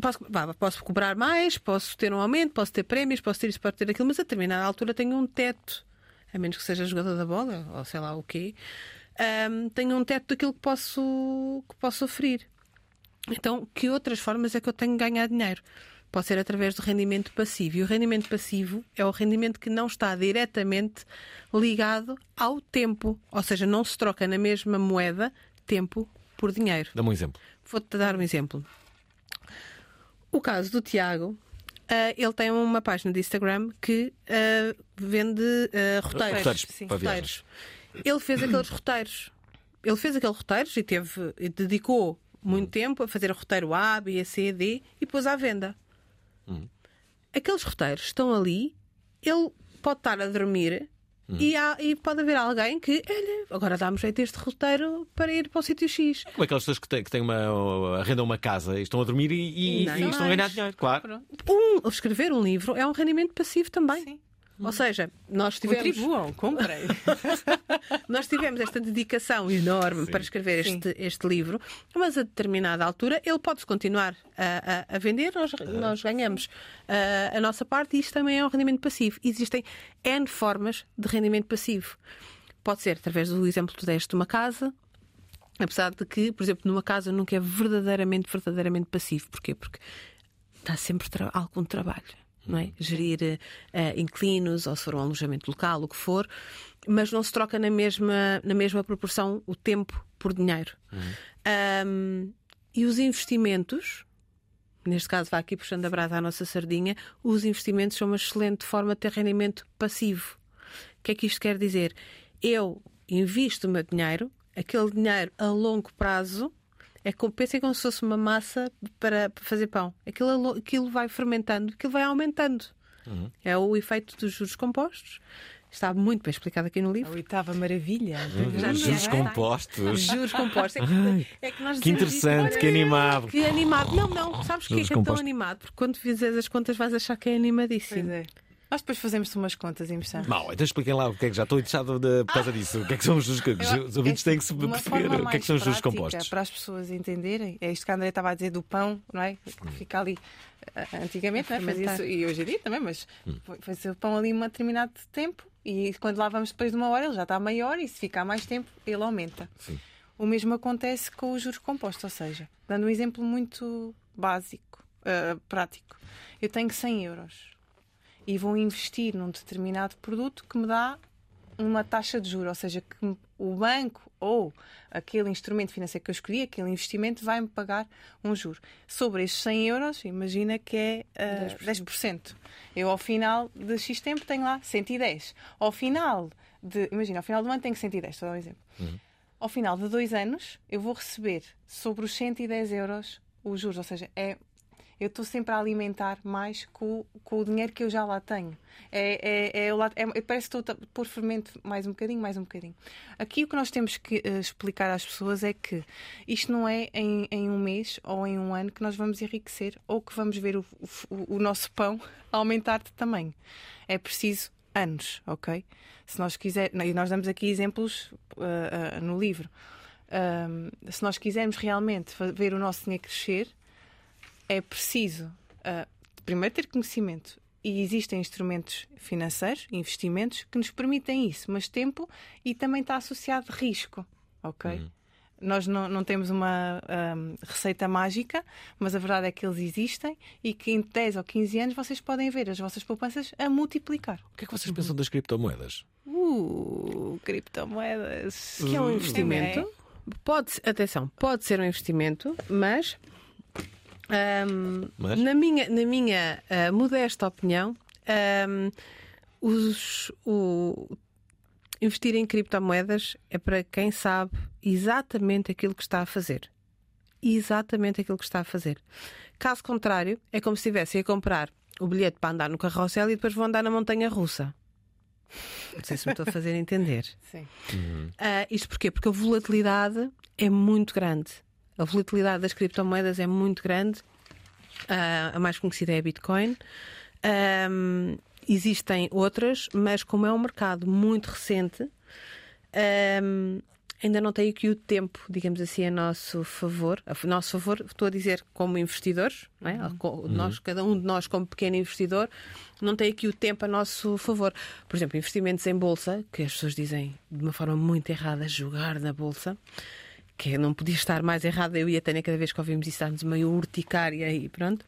posso, vá, posso cobrar mais, posso ter um aumento, posso ter prémios, posso ter isso, posso ter aquilo, mas a determinada altura tenho um teto, a menos que seja jogador da bola, ou sei lá o quê, ahm, tenho um teto daquilo que posso, que posso oferir. Então, que outras formas é que eu tenho de ganhar dinheiro? Pode ser através do rendimento passivo. E o rendimento passivo é o rendimento que não está diretamente ligado ao tempo. Ou seja, não se troca na mesma moeda tempo por dinheiro. Dá-me um exemplo. Vou-te dar um exemplo. O caso do Tiago, ah, ele tem uma página de Instagram que ah, vende ah, roteiros. Roteiros Sim, para roteiros. Ele fez aqueles roteiros. Ele fez aqueles roteiros e teve, e dedicou muito tempo a fazer o roteiro A, B, C, D e pôs à venda. Aqueles roteiros estão ali, ele pode estar a dormir e, há- e pode haver alguém que, olha, agora dá-me jeito este roteiro para ir para o sítio X. Como é aquelas pessoas que têm, que têm uma, arrendam uma casa e estão a dormir e, e- e estão a ganhar dinheiro, claro. Um, escrever um livro é um rendimento passivo também. Ou seja, nós tivemos. Contribuam, comprem. nós tivemos esta dedicação enorme para escrever este, este livro, mas a determinada altura ele pode-se continuar a, a- a vender, nós, nós ganhamos ah, a nossa parte e isto também é um rendimento passivo. Existem N formas de rendimento passivo. Pode ser através do exemplo que tu deste de uma casa, apesar de que, por exemplo, numa casa nunca é verdadeiramente, verdadeiramente passivo. Porquê? Porque dá sempre tra- algum trabalho. Não é? Gerir eh, inquilinos ou se for um alojamento local, o que for, mas não se troca na mesma, na mesma proporção o tempo por dinheiro. Ahm, e os investimentos, neste caso, vai aqui puxando a brasa à nossa sardinha, os investimentos são uma excelente forma de ter rendimento passivo. O que é que isto quer dizer? Eu invisto o meu dinheiro, aquele dinheiro a longo prazo. É como, pensem como se fosse uma massa para, para fazer pão. Aquilo, lo- aquilo vai fermentando, aquilo vai aumentando. É o efeito dos juros compostos. Está muito bem explicado aqui no livro. A oitava maravilha. Uhum. Juros compostos. Juros compostos. É que, é que nós que interessante, olha, que animado. Que animado. Não, não. Sabes porquê Juros que é tão animado? Porque quando fizeres as contas vais achar que é animadíssimo. Pois é. Nós depois fazemos umas contas e mostramos. Mal, então expliquem lá o que é que já estou interessado de, por causa disso. O que é que são os juros Eu- Os ouvintes têm que se perceber o que é que são os juros compostos. Para as pessoas entenderem, é isto que a André estava a dizer do pão, não é? Que fica ali ah, antigamente, não é? Fazia fermentar. isso, e hoje em dia também, mas Hum. fazia o pão ali um determinado tempo e quando lá vamos depois de uma hora ele já está maior e se ficar mais tempo ele aumenta. Sim. O mesmo acontece com os juros compostos, ou seja, dando um exemplo muito básico, ah, prático. Eu tenho 100 euros e vou investir num determinado produto que me dá uma taxa de juros, ou seja, que o banco ou aquele instrumento financeiro que eu escolhi, aquele investimento, vai-me pagar um juro. Sobre esses 100 euros, imagina que é ah, 10%. Eu, ao final de X tempo, tenho lá 110. Ao final de. Imagina, ao final do ano tenho 110, estou a dar um exemplo. Ao final de dois anos, eu vou receber sobre os 110 euros os juros, ou seja, é. Eu estou sempre a alimentar mais com, com o dinheiro que eu já lá tenho. É, é, é, é- parece que estou a pôr fermento mais um bocadinho, mais um bocadinho. Aqui o que nós temos que eh, explicar às pessoas é que isto não é em, em um mês ou em um ano que nós vamos enriquecer ou que vamos ver o, o- o nosso pão aumentar de tamanho. É preciso anos, ok? Se nós quisermos, e nós damos aqui exemplos ah, ah, no livro. Ahm, se nós quisermos realmente ver o nosso dinheiro crescer, é preciso ah, primeiro ter conhecimento. E existem instrumentos financeiros, investimentos, que nos permitem isso, mas tempo e também está associado risco, ok? Nós não, não temos uma ahm, receita mágica, mas a verdade é que eles existem e que em 10 ou 15 anos vocês podem ver as vossas poupanças a multiplicar. O que é que vocês pensam das criptomoedas? Uh, criptomoedas. Que é um Hum. investimento. Pode, atenção, pode ser um investimento, mas, ahm, Mas? na minha, na minha ah, modesta opinião, ahm, os, o, investir em criptomoedas é para quem sabe exatamente aquilo que está a fazer. Exatamente aquilo que está a fazer. Caso contrário, é como se estivesse a comprar o bilhete para andar no carrossel e depois vão andar na montanha russa. Não sei se me estou a fazer entender. Sim. Ah, isto porquê? Porque a volatilidade é muito grande. A volatilidade das criptomoedas é muito grande. Ah, a mais conhecida é a Bitcoin. Ahm, existem outras, mas como é um mercado muito recente, ahm, ainda não tem aqui o tempo, digamos assim, a nosso favor. A nosso favor, estou a dizer como investidores, não é? Co- nós, cada um de nós, como pequeno investidor, não tem aqui o tempo a nosso favor. Por exemplo, investimentos em bolsa, que as pessoas dizem de uma forma muito errada, jogar na bolsa. Que não podia estar mais errada, eu e a Tânia, cada vez que ouvimos isso, estamos meio urticária e pronto.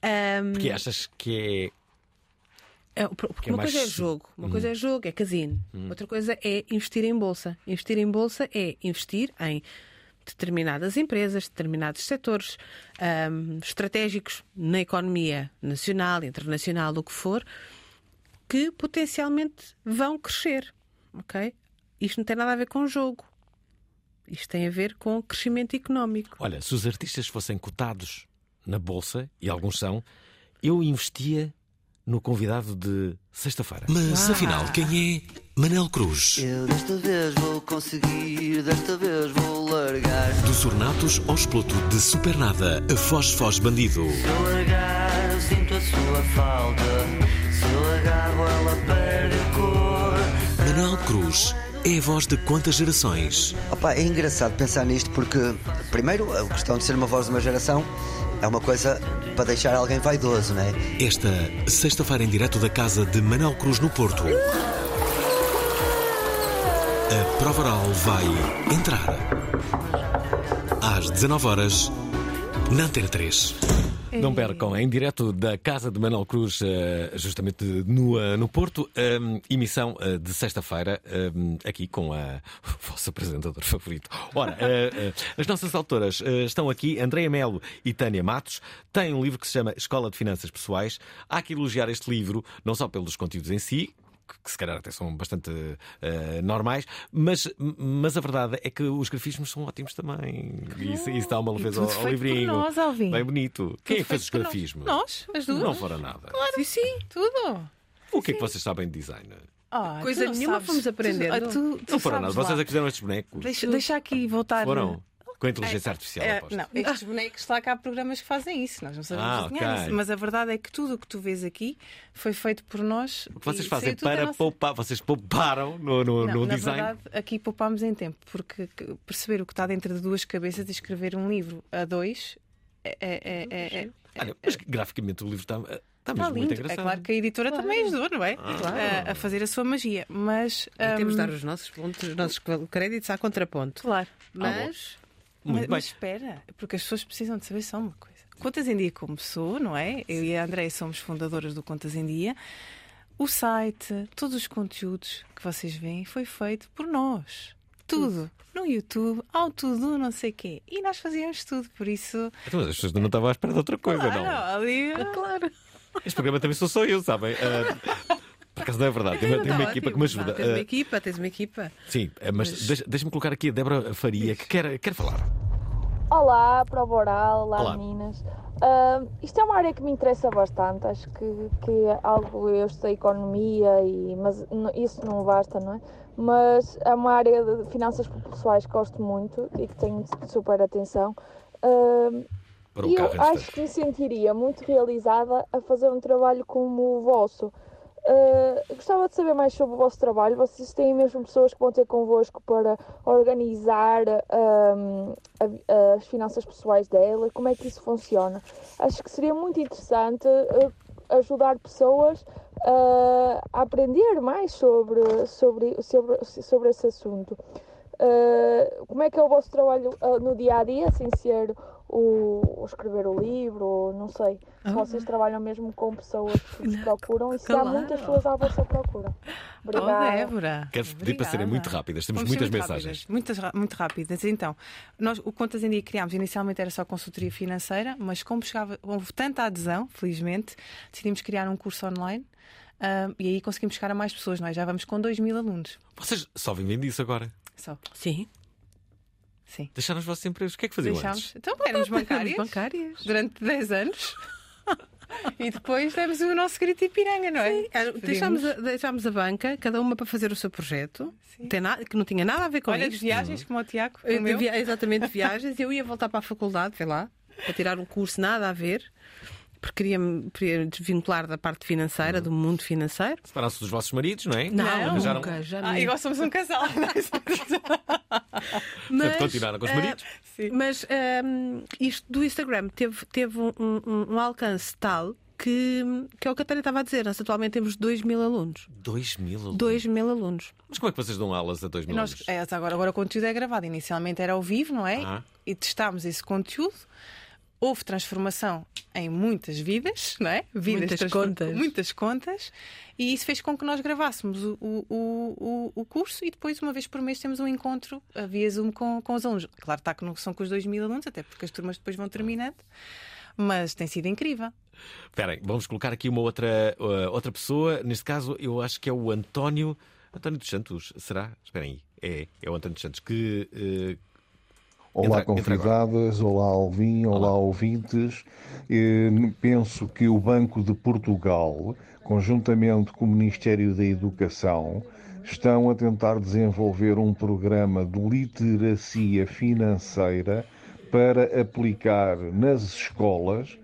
Ahm, Porque achas que é, porque Que é uma coisa é mais- jogo, uma Uhum. coisa é jogo, é casino. Uhum. Outra coisa é investir em bolsa. Investir em bolsa é investir em determinadas empresas, determinados setores ahm, estratégicos na economia nacional, internacional, o que for, que potencialmente vão crescer. Ok? Isto não tem nada a ver com jogo. Isto tem a ver com crescimento económico. Olha, se os artistas fossem cotados na bolsa, e alguns são, eu investia no convidado de sexta-feira. Mas afinal, quem é Manel Cruz? Eu desta vez vou conseguir, desta vez vou largar. Dos ornatos ao exploto de Supernada, a Foz Foz Bandido. Se eu largar, eu sinto a sua falta. Se eu agarro, ela perde a cor. Manel Cruz é a voz de quantas gerações? Opa, é engraçado pensar nisto porque, primeiro, a questão de ser uma voz de uma geração é uma coisa para deixar alguém vaidoso, não é? Esta sexta-feira em direto da casa de Manel Cruz no Porto. A prova oral vai entrar. Às 19 horas na Antena 3. Não percam, em direto da casa de Manuel Cruz, eh, justamente no, eh, no Porto, eh, emissão eh, de sexta-feira, eh, aqui com a o vosso apresentador favorito. Ora, as nossas autoras estão aqui, Andreia Melo e Tânia Matos, têm um livro que se chama Escola de Finanças Pessoais. Há que elogiar este livro, não só pelos conteúdos em si, que se calhar até são bastante eh, normais, mas, mas a verdade é que os grafismos são ótimos também. E isso, isso dá uma leveza tudo ao, ao livrinho. nós, Alvin. Bem bonito. Quem é que fez os grafismos? Nós, as duas. Não fora nada. Claro. Sim, sim, tudo. O que é que vocês sabem de design? Ah, Coisa nenhuma, sabes. fomos aprendendo. Tu, tu, tu Não foram nada. Vocês lá. é que fizeram estes bonecos. Deixa, deixa aqui voltar. Foram. Com a inteligência artificial, É, aposto. não, estes bonecos, lá cá há programas que fazem isso, nós não sabemos Ah, desenhar ok. isso. Mas a verdade é que tudo o que tu vês aqui foi feito por nós. O que vocês fazem para nossa- poupar? Vocês pouparam no, no, Não, no na design? verdade, aqui poupámos em tempo, porque que- perceber o que está dentro de duas cabeças e escrever um livro a dois é. é, é, é, é- Olha, mas graficamente o livro está, está Está mesmo muito lindo. engraçado. É claro que a editora também ajudou, não é? Claro. A, a fazer a sua magia. Mas. E temos de hum, dar os nossos, pontos, os nossos créditos à contraponto. Claro. Mas. Muito mas, bem. mas espera, porque as pessoas precisam de saber só uma coisa. Contas em Dia começou, não é? Eu e a Andréia somos fundadoras do Contas em Dia. O site, todos os conteúdos que vocês veem foi feito por nós. Tudo. No YouTube, ao tudo, não sei o quê. E nós fazíamos tudo, por isso. Então, mas as pessoas não estavam à espera de outra coisa, não. Ah, ali... Claro. Este programa também sou só eu, sabem? Ah, por acaso não é verdade. Tem, uma- tem uma Tá equipa que me ajuda. Não, Tens uma Ah, equipa, tens uma equipa. Sim, eh, mas, deixa- deixa-me colocar aqui a Débora Faria, que quer, quer falar. Olá, prova oral, olá, Olá. meninas. Ah, isto é uma área que me interessa bastante, acho que, que é algo, eu estudei economia, e, mas isso não basta, não é? Mas é uma área de finanças pessoais que gosto muito e que tenho super atenção. Para o e eu acho que me sentiria muito realizada a fazer um trabalho como o vosso. Uh, gostava de saber mais sobre o vosso trabalho. Vocês têm mesmo pessoas que vão ter convosco para organizar um, a- as finanças pessoais dela? Como é que isso funciona? Acho que seria muito interessante uh, ajudar pessoas uh, a aprender mais sobre, sobre, sobre, sobre esse assunto. Como é que é o vosso trabalho no dia a dia, sem ser o, o escrever o livro, ou não sei. Se vocês trabalham mesmo com pessoas que vos procuram e se há Claro. muitas pessoas à vossa procura. Oh, Obrigada. Débora. Quero-vos pedir para serem muito rápidas. Temos Vamos ser muitas muito mensagens. rápidas, muitas, muito rápidas. Então, nós, o Contas em Dia que criámos inicialmente era só consultoria financeira, mas como chegava, houve tanta adesão, felizmente, decidimos criar um curso online ah, e aí conseguimos chegar a mais pessoas. Nós já vamos com 2 mil alunos. Vocês só vivem disso agora. Só. Sim. Sim. Deixaram os vossos empregos. O que é que faziam Deixámos. antes? Então, éramos bancárias, bancárias. durante 10 anos. e depois demos o nosso grito de piranga, não é? Deixámos a, deixámos a banca, cada uma para fazer o seu projeto, nada, que não tinha nada a ver com Olha, isto. de viagens, como o Tiago. Eu o meu. via- exatamente, viagens. Eu ia voltar para a faculdade, vê lá, para tirar um curso, nada a ver, porque queria-me queria desvincular da parte financeira, do mundo financeiro. Separaram-se dos vossos maridos, não é? Não, Arranjaram- nunca, já Ah, igual somos um casal. Mas, continuaram com os ah, maridos? mas ahm, isto do Instagram teve, teve um, um- um alcance tal que, que é o que a Tânia estava a dizer. Nós atualmente temos 2 mil alunos. 2 mil alunos. 2 mil alunos. Mas como é que vocês dão aulas a 2 mil Nós, alunos? é, agora, agora o conteúdo é gravado. Inicialmente era ao vivo, não é? Ah. E testámos esse conteúdo. Houve transformação em muitas vidas, não é? Vidas Muitas contas. Muitas contas. E isso fez com que nós gravássemos o, o, o, o- curso e depois, uma vez por mês, temos um encontro via Zoom com, com os alunos. Claro está que não são com os 2 mil alunos, até porque as turmas depois vão terminando. Mas tem sido incrível. Esperem, vamos colocar aqui uma outra, uh, outra pessoa. Neste caso, eu acho que é o António. António dos Santos, será? Esperem aí. É, é o António dos Santos que. uh, Olá, entra- entra convidadas, olá, Alvin, olá, ouvintes. Eh, penso que o Banco de Portugal, conjuntamente com o Ministério da Educação, estão a tentar desenvolver um programa de literacia financeira para aplicar nas escolas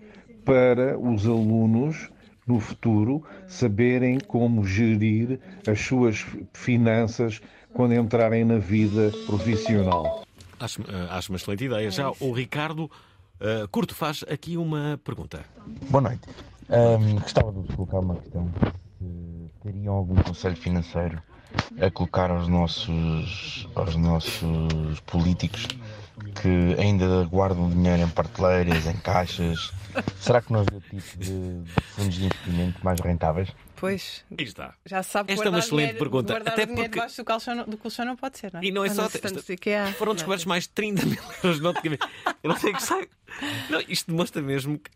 para os alunos no futuro saberem como gerir as suas finanças quando entrarem na vida profissional. Acho, uh, acho uma excelente ideia. Já o Ricardo uh, Curto faz aqui uma pergunta. Boa noite. Ahm, gostava de vos colocar uma questão. Se teriam algum conselho financeiro a colocar aos nossos, aos nossos políticos que ainda guardam dinheiro em prateleiras, em caixas? Será que não havia tipo de fundos de investimento mais rentáveis? Pois. Aí está. Já sabe Esta é uma excelente dinheiro- pergunta, até porque- debaixo do colchão, não- do colchão não pode ser, não é? E não é só. esta-. Foram descobertos mais de 30 mil euros no Eu não sei o que sai. Não, isto demonstra mesmo que.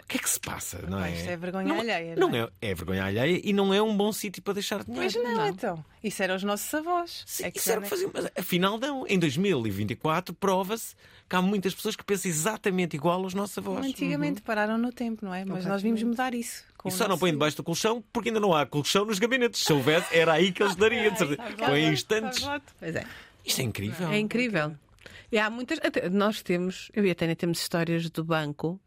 O que é que se passa, não é? Isto é vergonha Não- alheia. Não é? é, é vergonha alheia e não é um bom sítio para deixar dinheiro. Pois não, então. Isso eram os nossos avós. é que Isso era o que faziam. Mas, afinal, não. Em 2024, prova-se que há muitas pessoas que pensam exatamente igual aos nossos avós. Antigamente pararam no tempo, não é? Mas nós vimos mudar isso. E só não põem debaixo do colchão porque ainda não há colchão nos gabinetes. Se houvesse, era aí que eles dariam. de certeza. Põem em instantes. Pois é. Isto é incrível. É incrível. E há muitas. até nós temos, eu e a Tânia temos histórias do banco.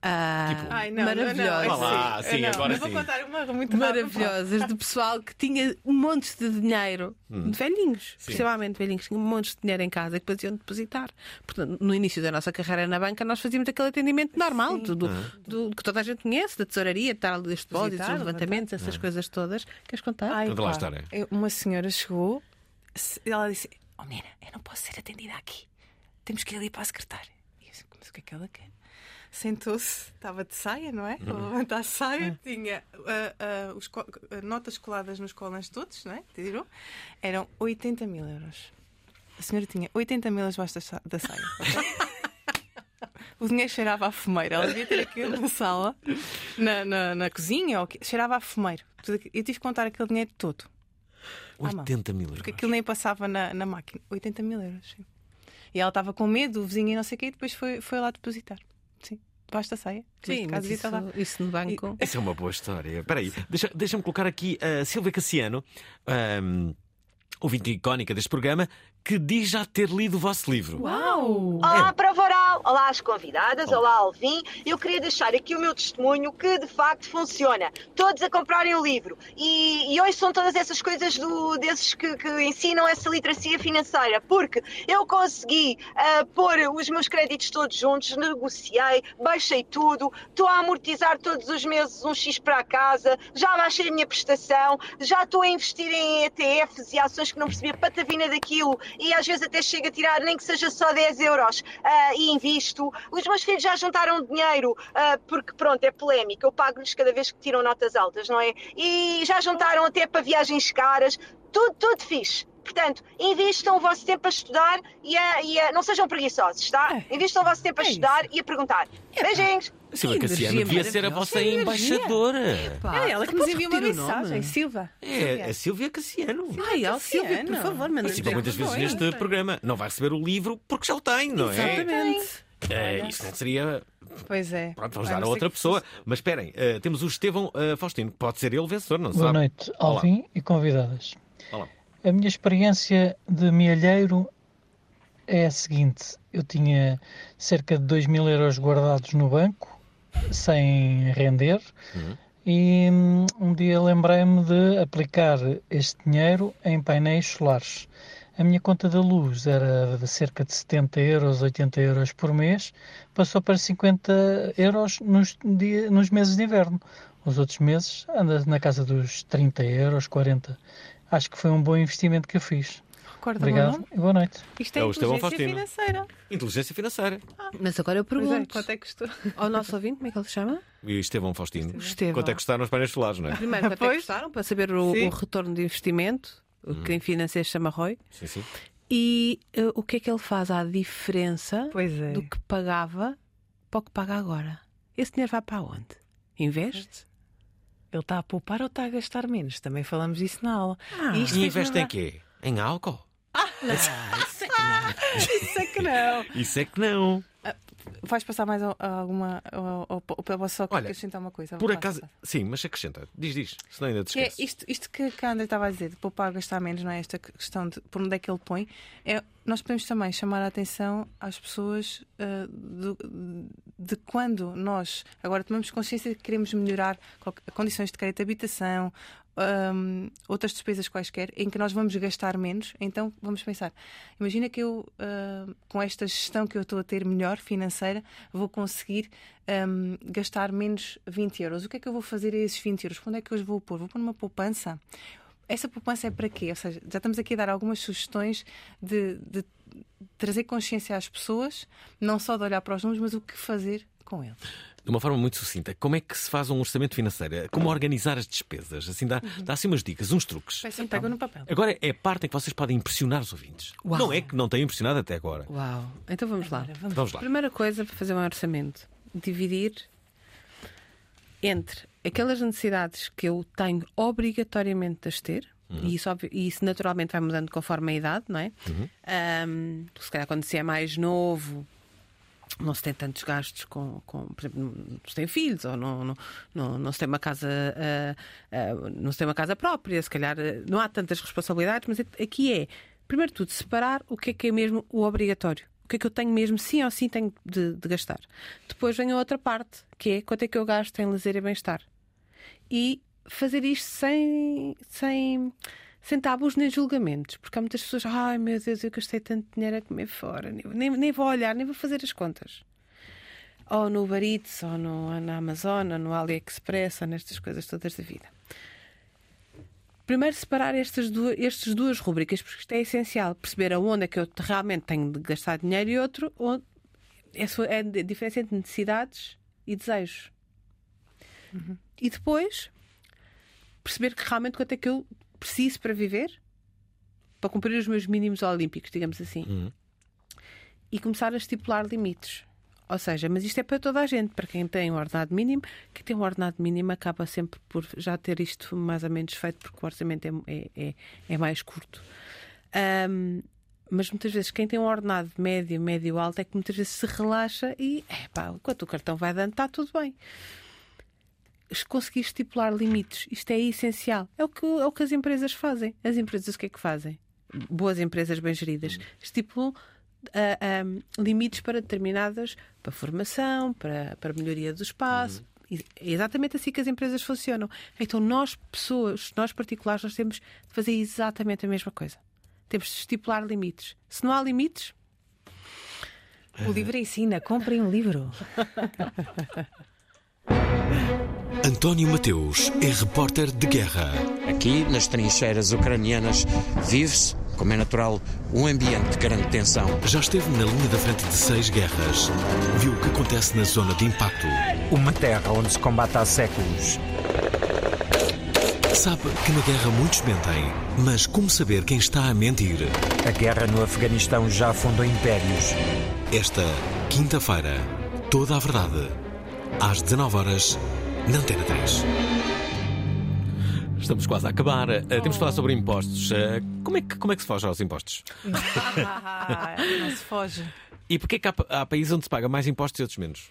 Ah, Ai, não, maravilhosas. Não, não, Vá lá, assim, sim, não, agora vou contar uma muito maravilhosas de pessoal que tinha montes de dinheiro, Hum. de velhinhos, Sim. principalmente velhinhos, tinham montes de dinheiro em casa que depois iam depositar. Portanto, no início da nossa carreira na banca, nós fazíamos aquele atendimento normal, do, do- Ah. do- que toda a gente conhece, da tesouraria, tal, dos depósitos, Depositar, dos levantamentos, essas Ah. coisas todas. Queres contar? Ai, Conta lá pá, história. eu- Uma senhora chegou, ela disse: Oh, menina, eu não posso ser atendida aqui. Temos que ir ali para a secretária. E eu disse: Mas o que é que ela quer? Sentou-se, estava de saia, não é? Ela levanta a saia, tinha ah, ah, os co- ah, notas coladas nos colãs todos, não é? Tirou? Eram 80 mil euros. A senhora tinha 80 mil debaixo da da saia. O dinheiro cheirava a fumeiro. Ela devia ter aquilo na sala, na, na, na cozinha, ou cheirava a fumeiro. Eu tive que contar aquele dinheiro todo. À mão. 80 mil euros. Porque aquilo nem passava na, na máquina. 80 mil euros, sim. E ela estava com medo, o vizinho e não sei o quê, e depois foi, foi lá depositar. Sim. Basta a ceia. Sim, mas caso, isso, isso no banco. Essa é uma boa história. Espera aí, deixa- deixa-me colocar aqui a Silvia Cassiano, ahm, ouvinte icónica deste programa, que diz já ter lido o vosso livro. Uau! Olá, Prova Oral! Olá, as convidadas! Olá, Alvin! Eu queria deixar aqui o meu testemunho que de facto funciona. Todos a comprarem o livro. E, e hoje são todas essas coisas do, desses que, que ensinam essa literacia financeira. Porque eu consegui ah, pôr os meus créditos todos juntos, negociei, baixei tudo, estou a amortizar todos os meses um X para a casa, já baixei a minha prestação, já estou a investir em ETFs e ações que não percebia patavina daquilo e às vezes até chego a tirar nem que seja só 10 euros ah, e invisto. Os meus filhos já juntaram dinheiro ah, porque pronto, é polémico, eu pago-lhes cada vez que tiram notas altas, não é? E já juntaram até para viagens caras, tudo, tudo fixe. Portanto, invistam o vosso tempo a estudar e a, e a- não sejam preguiçosos, tá? Invistam o vosso tempo a estudar e a perguntar. Beijinhos! Silvia Cassiano devia ser a vossa embaixadora. É ela que nos enviou uma mensagem. Silva. É, a Silvia Cassiano. Ai, ó, Silvia, por favor, manda Participa muitas vezes neste programa. Não vai receber o livro porque já o tem, não é? Exatamente. É, isso não seria. Pois é. Pronto, vamos dar a outra pessoa. Mas esperem, eh, temos o Estevão eh, Faustino. Pode ser ele o vencedor, não Boa sabe? noite, Olá. Alvin e convidadas. Olá. A minha experiência de mielheiro é a seguinte: eu tinha cerca de 2 mil euros guardados no banco, sem render, e hum, um dia lembrei-me de aplicar este dinheiro em painéis solares. A minha conta da luz era de cerca de 70 euros, 80 euros por mês, passou para 50 euros nos, dia- nos meses de inverno. Os outros meses anda na casa dos 30 euros, 40. Acho que foi um bom investimento que eu fiz. Recorda Obrigado e boa noite. Isto É é, inteligência Faustino. financeira. Inteligência financeira. Mas agora eu Pois é, pergunto quanto é que custou? ao nosso ouvinte, como é que ele se chama? E Estevão Faustino. Estevão. Quanto é que custaram os painéis solares, não é? Primeiro, quanto é que Pois. custaram para saber o, o retorno de investimento, o que em financeiro se chama ROI, Sim, sim. e eh, o que é que ele faz à diferença Pois é. do que pagava para o que paga agora. Esse dinheiro vai para onde? Investe? Ele está a poupar ou está a gastar menos? Também falamos disso na aula. Ah. E isto E investe em quê? Em álcool? Isso é que não. Isso é que não. Vais passar mais a, a alguma. Ou, ou, ou, ou só Olha, acrescentar uma coisa? Por acaso. passa. Sim, mas acrescenta. Diz, diz. Senão ainda te Que é isto, isto que, que a André estava a dizer, de poupar, gastar menos, não é? Esta questão de por onde é que ele põe. É, nós podemos também chamar a atenção às pessoas ah, do- de quando nós agora tomamos consciência de que queremos melhorar condições de crédito de habitação, ahm, outras despesas quaisquer, em que nós vamos gastar menos. Então vamos pensar: imagina que eu, ah, com esta gestão que eu estou a ter melhor financeira, vou conseguir ahm, gastar menos 20 euros. O que é que eu vou fazer a esses 20 euros? Onde é que eu os vou pôr? Vou pôr numa poupança? Essa poupança é para quê? Ou seja, já estamos aqui a dar algumas sugestões de, de trazer consciência às pessoas, não só de olhar para os números, mas o que fazer com eles. De uma forma muito sucinta, como é que se faz um orçamento financeiro? Como organizar as despesas? Assim, dá, dá assim umas dicas, uns truques. Peçam, pegam no papel. Agora é a parte em que vocês podem impressionar os ouvintes. Uau. Não é que não tenham impressionado até agora. Uau! Então vamos lá. Vamos lá. Primeira coisa para fazer um orçamento: dividir entre aquelas necessidades que eu tenho obrigatoriamente de as ter. E isso, e isso naturalmente vai mudando conforme a idade, não é? Ahm, se calhar quando se é mais novo, não se tem tantos gastos com, com por exemplo, não se tem filhos ou não, não, não, não se tem uma casa ah, ah, não se tem uma casa própria, se calhar ah, não há tantas responsabilidades, mas aqui é primeiro de tudo separar o que é que é mesmo o obrigatório. O que é que eu tenho mesmo, sim ou sim, tenho de, de gastar. Depois vem a outra parte, que é quanto é que eu gasto em lazer e bem-estar. E fazer isto sem, sem, sem tabus nem julgamentos, porque há muitas pessoas, ai meu Deus, eu gastei tanto dinheiro a comer fora, nem, nem, vou olhar, nem vou fazer as contas. Ou no Uber Eats, ou no, na Amazon, ou no AliExpress, ou nestas coisas todas da vida. Primeiro separar estas duas, estas duas rubricas, porque isto é essencial, perceber aonde é que eu realmente tenho de gastar dinheiro e outro, onde é, só- é a diferença entre necessidades e desejos. E depois perceber que realmente quanto é que eu preciso para viver, para cumprir os meus mínimos olímpicos, digamos assim. E começar a estipular limites. Ou seja, mas isto é para toda a gente, para quem tem um ordenado mínimo, quem tem um ordenado mínimo acaba sempre por já ter isto mais ou menos feito, porque o orçamento é, é, é, é mais curto. Ahm, Mas muitas vezes quem tem um ordenado médio, médio alto é que muitas vezes se relaxa e é pá, enquanto o cartão vai dando, está tudo bem. Conseguir estipular limites, isto é essencial. É o, que, é o que as empresas fazem. As empresas o que é que fazem? Boas empresas bem geridas estipulam ah, limites para determinadas, para formação, para, para melhoria do espaço. E É exatamente assim que as empresas funcionam. Então, nós, pessoas, nós particulares, nós temos de fazer exatamente a mesma coisa. Temos de estipular limites. Se não há limites, O livro ensina, comprem um livro. António Mateus é repórter de guerra. Aqui, nas trincheiras ucranianas, vive-se, como é natural, um ambiente de grande tensão. Já esteve na linha da frente de seis guerras. Viu o que acontece na zona de impacto. Uma terra onde se combate há séculos. Sabe que na guerra muitos mentem, mas como saber quem está a mentir? A guerra no Afeganistão já afundou impérios. Esta quinta-feira, toda a verdade. Às 19 horas na Antena 3. Estamos quase a acabar. Eh, temos de falar sobre impostos. Eh, como, é que, como é que se foge aos impostos? não se foge. E porquê que há, há países onde se paga mais impostos e outros menos?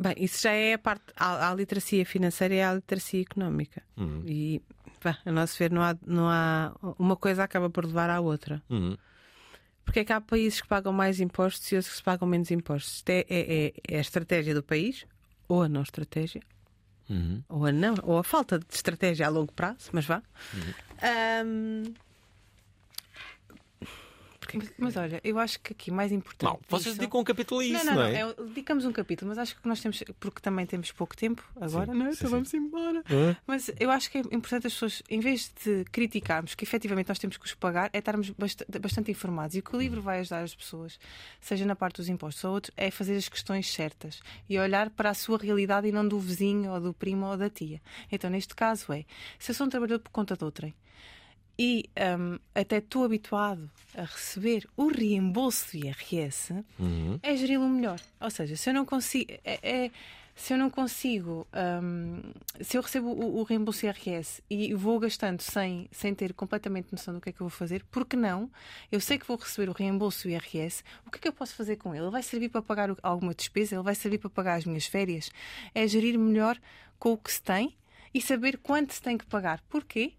Bem, isso já é a parte. Há, há a literacia financeira e a literacia económica. Uhum. E, pá, a nosso ver, não há, não há. Uma coisa acaba por levar à outra. Uhum. Porque é que há países que pagam mais impostos e outros que se pagam menos impostos? Isto é, é- é- é a estratégia do país ou a não estratégia? Uhum. Ou a não, ou a falta de estratégia a longo prazo, mas vá. Uhum. Ahm, Mas, mas olha, eu acho que aqui mais importante. Não, vocês disso- dedicam um capítulo a isso, não, não, não, é? é, Dedicamos um capítulo, mas acho que nós temos, porque também temos pouco tempo agora, Sim, não é? sim, Então vamos embora. É. Mas eu acho que é importante as pessoas, em vez de criticarmos que efetivamente nós temos que os pagar, é estarmos bast- bastante informados. E o que o livro vai ajudar as pessoas, seja na parte dos impostos ou outros, é fazer as questões certas e olhar para a sua realidade e não do vizinho ou do primo ou da tia. Então, neste caso, é se eu sou um trabalhador por conta de outrem e hum, até estou habituado a receber o reembolso do IRS, Uhum. é geri-lo melhor. Ou seja, se eu não consigo. É, é- se eu não consigo. hum, se eu recebo o, o reembolso IRS e vou gastando sem, sem ter completamente noção do que é que eu vou fazer, por que não? Eu sei que vou receber o reembolso do IRS, o que é que eu posso fazer com ele? Ele vai servir para pagar alguma despesa? Ele vai servir para pagar as minhas férias? É gerir melhor com o que se tem e saber quanto se tem que pagar. Porquê?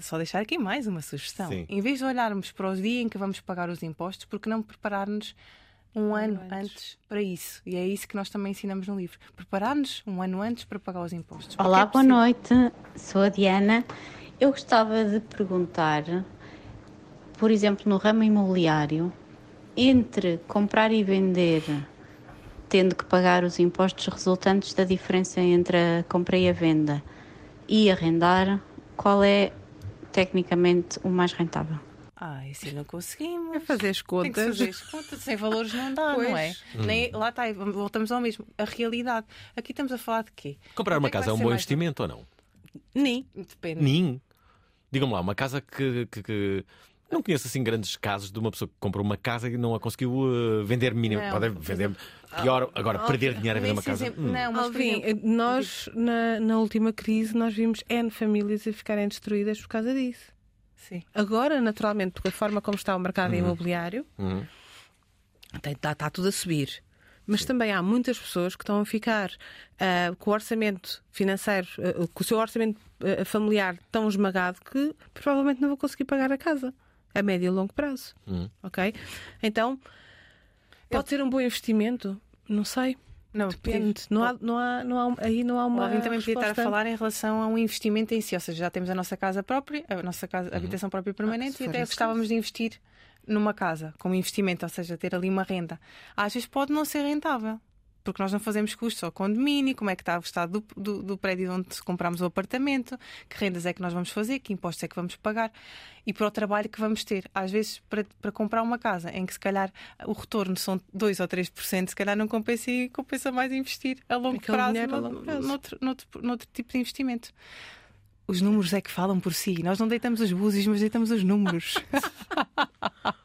Só deixar aqui mais uma sugestão. Sim. Em vez de olharmos para o dia em que vamos pagar os impostos, por que não preparar-nos um ano antes. para isso? E é isso que nós também ensinamos no livro. Preparar-nos um ano antes para pagar os impostos. Porque Olá, é boa noite. Sou a Diana. Eu gostava de perguntar, por exemplo, no ramo imobiliário, entre comprar e vender, tendo que pagar os impostos resultantes da diferença entre a compra e a venda, e arrendar, qual é tecnicamente o mais rentável? Ah, isso não conseguimos. É fazer as Tem que contas. fazer as contas. Sem valores não dá, Pois. não é? Hum. Nem, lá está, voltamos ao mesmo. A realidade. Aqui estamos a falar de quê? Comprar uma é casa é um bom investimento ou não? Nem. Depende. Nem. Digam-me lá, uma casa que, que- que- Não conheço assim grandes casos de uma pessoa que comprou uma casa e não a conseguiu uh, vender mínimo. Não, Pode vender pior. Agora, perder dinheiro a vender uma casa. exemplo- hum. Não, mas por Alvin, exemplo, nós na, na última crise nós vimos N famílias a ficarem destruídas por causa disso. Sim. Agora, naturalmente, porque a forma como está o mercado Uhum. imobiliário, Uhum. está, está tudo a subir. Mas também há muitas pessoas que estão a ficar ah, com o orçamento financeiro, ah, com o seu orçamento ah, familiar tão esmagado que provavelmente não vão conseguir pagar a casa a médio e longo prazo. Uhum. Ok? Então, pode ser um bom investimento? Não sei. Não, Depende. Não há, não há, não há, aí não há uma. Alvin também podia estar a falar em relação a um investimento em si, ou seja, já temos a nossa casa própria, a nossa casa, Uhum. habitação própria permanente Ah, e até gostávamos de investir numa casa como investimento, ou seja, ter ali uma renda. Às vezes pode não ser rentável. Porque nós não fazemos custos ao condomínio, como é que está o estado do, do, do prédio onde compramos o apartamento, que rendas é que nós vamos fazer, que impostos é que vamos pagar e para o trabalho que vamos ter. Às vezes, para, para comprar uma casa em que se calhar o retorno são 2 ou 3%, se calhar não compensa e compensa mais investir a longo Aquele prazo, dinheiro a no- longo prazo. Noutro, noutro, noutro tipo de investimento. Os números é que falam por si. Nós não deitamos os búzios, mas deitamos os números.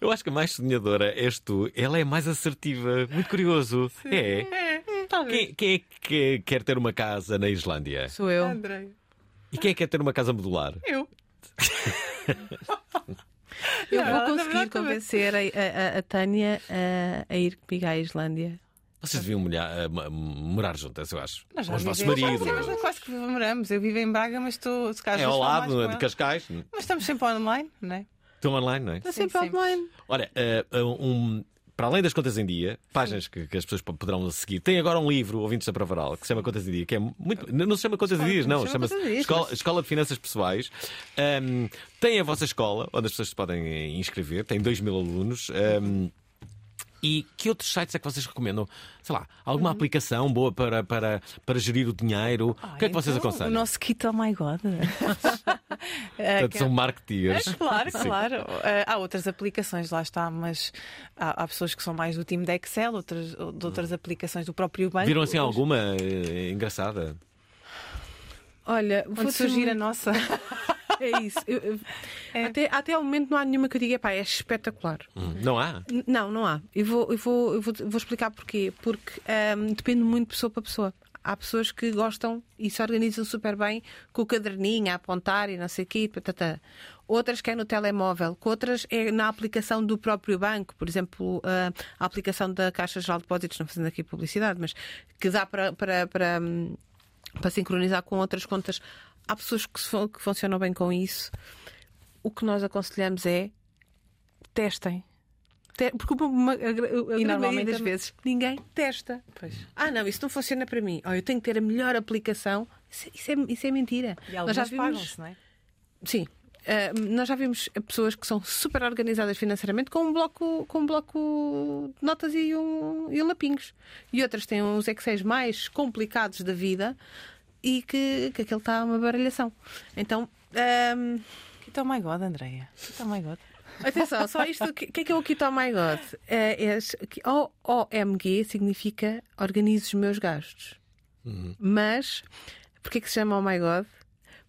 Eu acho que a mais sonhadora és tu. Ela é mais assertiva. Muito curioso. É. É, talvez. Quem, quem é que quer ter uma casa na Islândia? Sou eu. Andrei. E quem é que quer ter uma casa modular? Eu. Eu vou conseguir convencer a, a- a- Tânia a, a ir comigo à Islândia. Vocês deviam molhar- mo- morar juntas, eu acho. Nós já Com os vossos vivemos- maridos. Nós quase que moramos. Eu vivo em Braga, mas estou. se calhar, É ao lado com de. Cascais. Mas estamos sempre online, não é? Estão online, não é? Está sempre online. Olha, eh, um, para além das contas em dia, páginas que, que as pessoas poderão seguir, tem agora um livro, ouvintes da Provaral, que se chama Contas em Dia, que é muito. Não se chama Contas em Dias, não, chama chama-se Dias, Escola, mas- Escola de Finanças Pessoais. Ahm, tem a vossa escola, onde as pessoas se podem eh, inscrever, tem 2 mil alunos. ahm, e que outros sites é que vocês recomendam? Sei lá, alguma aplicação boa para, para, para gerir o dinheiro? o que é que vocês Então, aconselham? O nosso kit, oh my god. É, Portanto, são marketeers. É, claro, Sim. claro. Eh, há outras aplicações, lá está, mas há, há pessoas que são mais do time da Excel, outras, de outras aplicações do próprio banco. Viram assim alguma eh, engraçada? Olha, vou surgir a nossa. É isso. Eu- eu- Até, até ao momento não há nenhuma que eu diga, pá, é espetacular. Hum, Não há? N- Não, não há. Eu vou, eu vou, eu vou, vou explicar porquê. Porque ahm, depende muito de pessoa para pessoa. Há pessoas que gostam e se organizam super bem com o caderninho a apontar e não sei o quê. Patatá. Outras que é no telemóvel, que outras é na aplicação do próprio banco, por exemplo, ah, a aplicação da Caixa Geral de Depósitos, não fazendo aqui publicidade, mas que dá para, para, para, hum, para sincronizar com outras contas. Há pessoas que, que funcionam bem com isso. O que nós aconselhamos é testem. Te- Porque uma, a, a maioria normalmente das é- vezes ninguém testa. Ah, não, isso não funciona para mim. Oh, eu tenho que ter a melhor aplicação. Isso, isso é, isso é mentira. E Nós já vimos- não é? Sim. Ah, nós já vimos pessoas que são super organizadas financeiramente com um bloco, com um bloco de notas e um, e lapinhos. E outras têm uns Excel mais complicados da vida e que, que aquilo está uma baralhação. Então. Um... Kit oh my god, Andreia. Kit oh my god. Atenção, só isto. O que, que é que é o Kit Oh My God? É, é, que O- OMG significa organize os meus gastos. Mas, porquê que se chama Oh My God?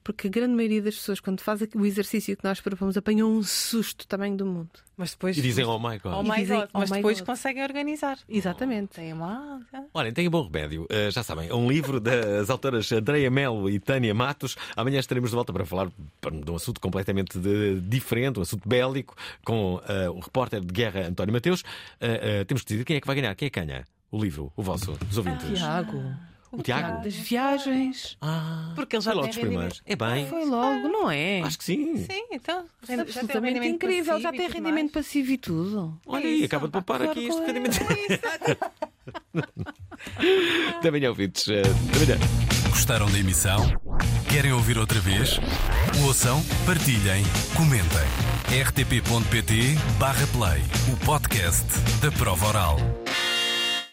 Porque a grande maioria das pessoas, quando faz o exercício que nós propomos, apanham um susto tamanho do mundo. Mas depois. E dizem, oh my God. Oh my dizem, god. Mas "Oh my depois God." conseguem organizar. Exatamente. Tem uma. Olhem, tem bom remédio. Uh, já sabem, é um livro das autoras Andreia Melo e Tânia Matos. Amanhã estaremos de volta para falar de um assunto completamente de- diferente, um assunto bélico, com uh, o repórter de guerra António Mateus. Uh, uh, temos que decidir quem é que vai ganhar. Quem é que ganha? O livro, o vosso, os ouvintes. Tiago. O Tiago? Das viagens. Ah, Porque ele já foi logo tem dos primeiros. É bem. Foi logo, não é? Acho que sim. Sim, então. Já tem Absolutamente incrível. Já tem rendimento passivo e tudo. Olha aí, acaba de poupar aqui este rendimento. Também ouvintes. Uh, até amanhã. Gostaram da emissão? Querem ouvir outra vez? Ouçam, partilhem, comentem. rtp.pt/play o podcast da prova oral.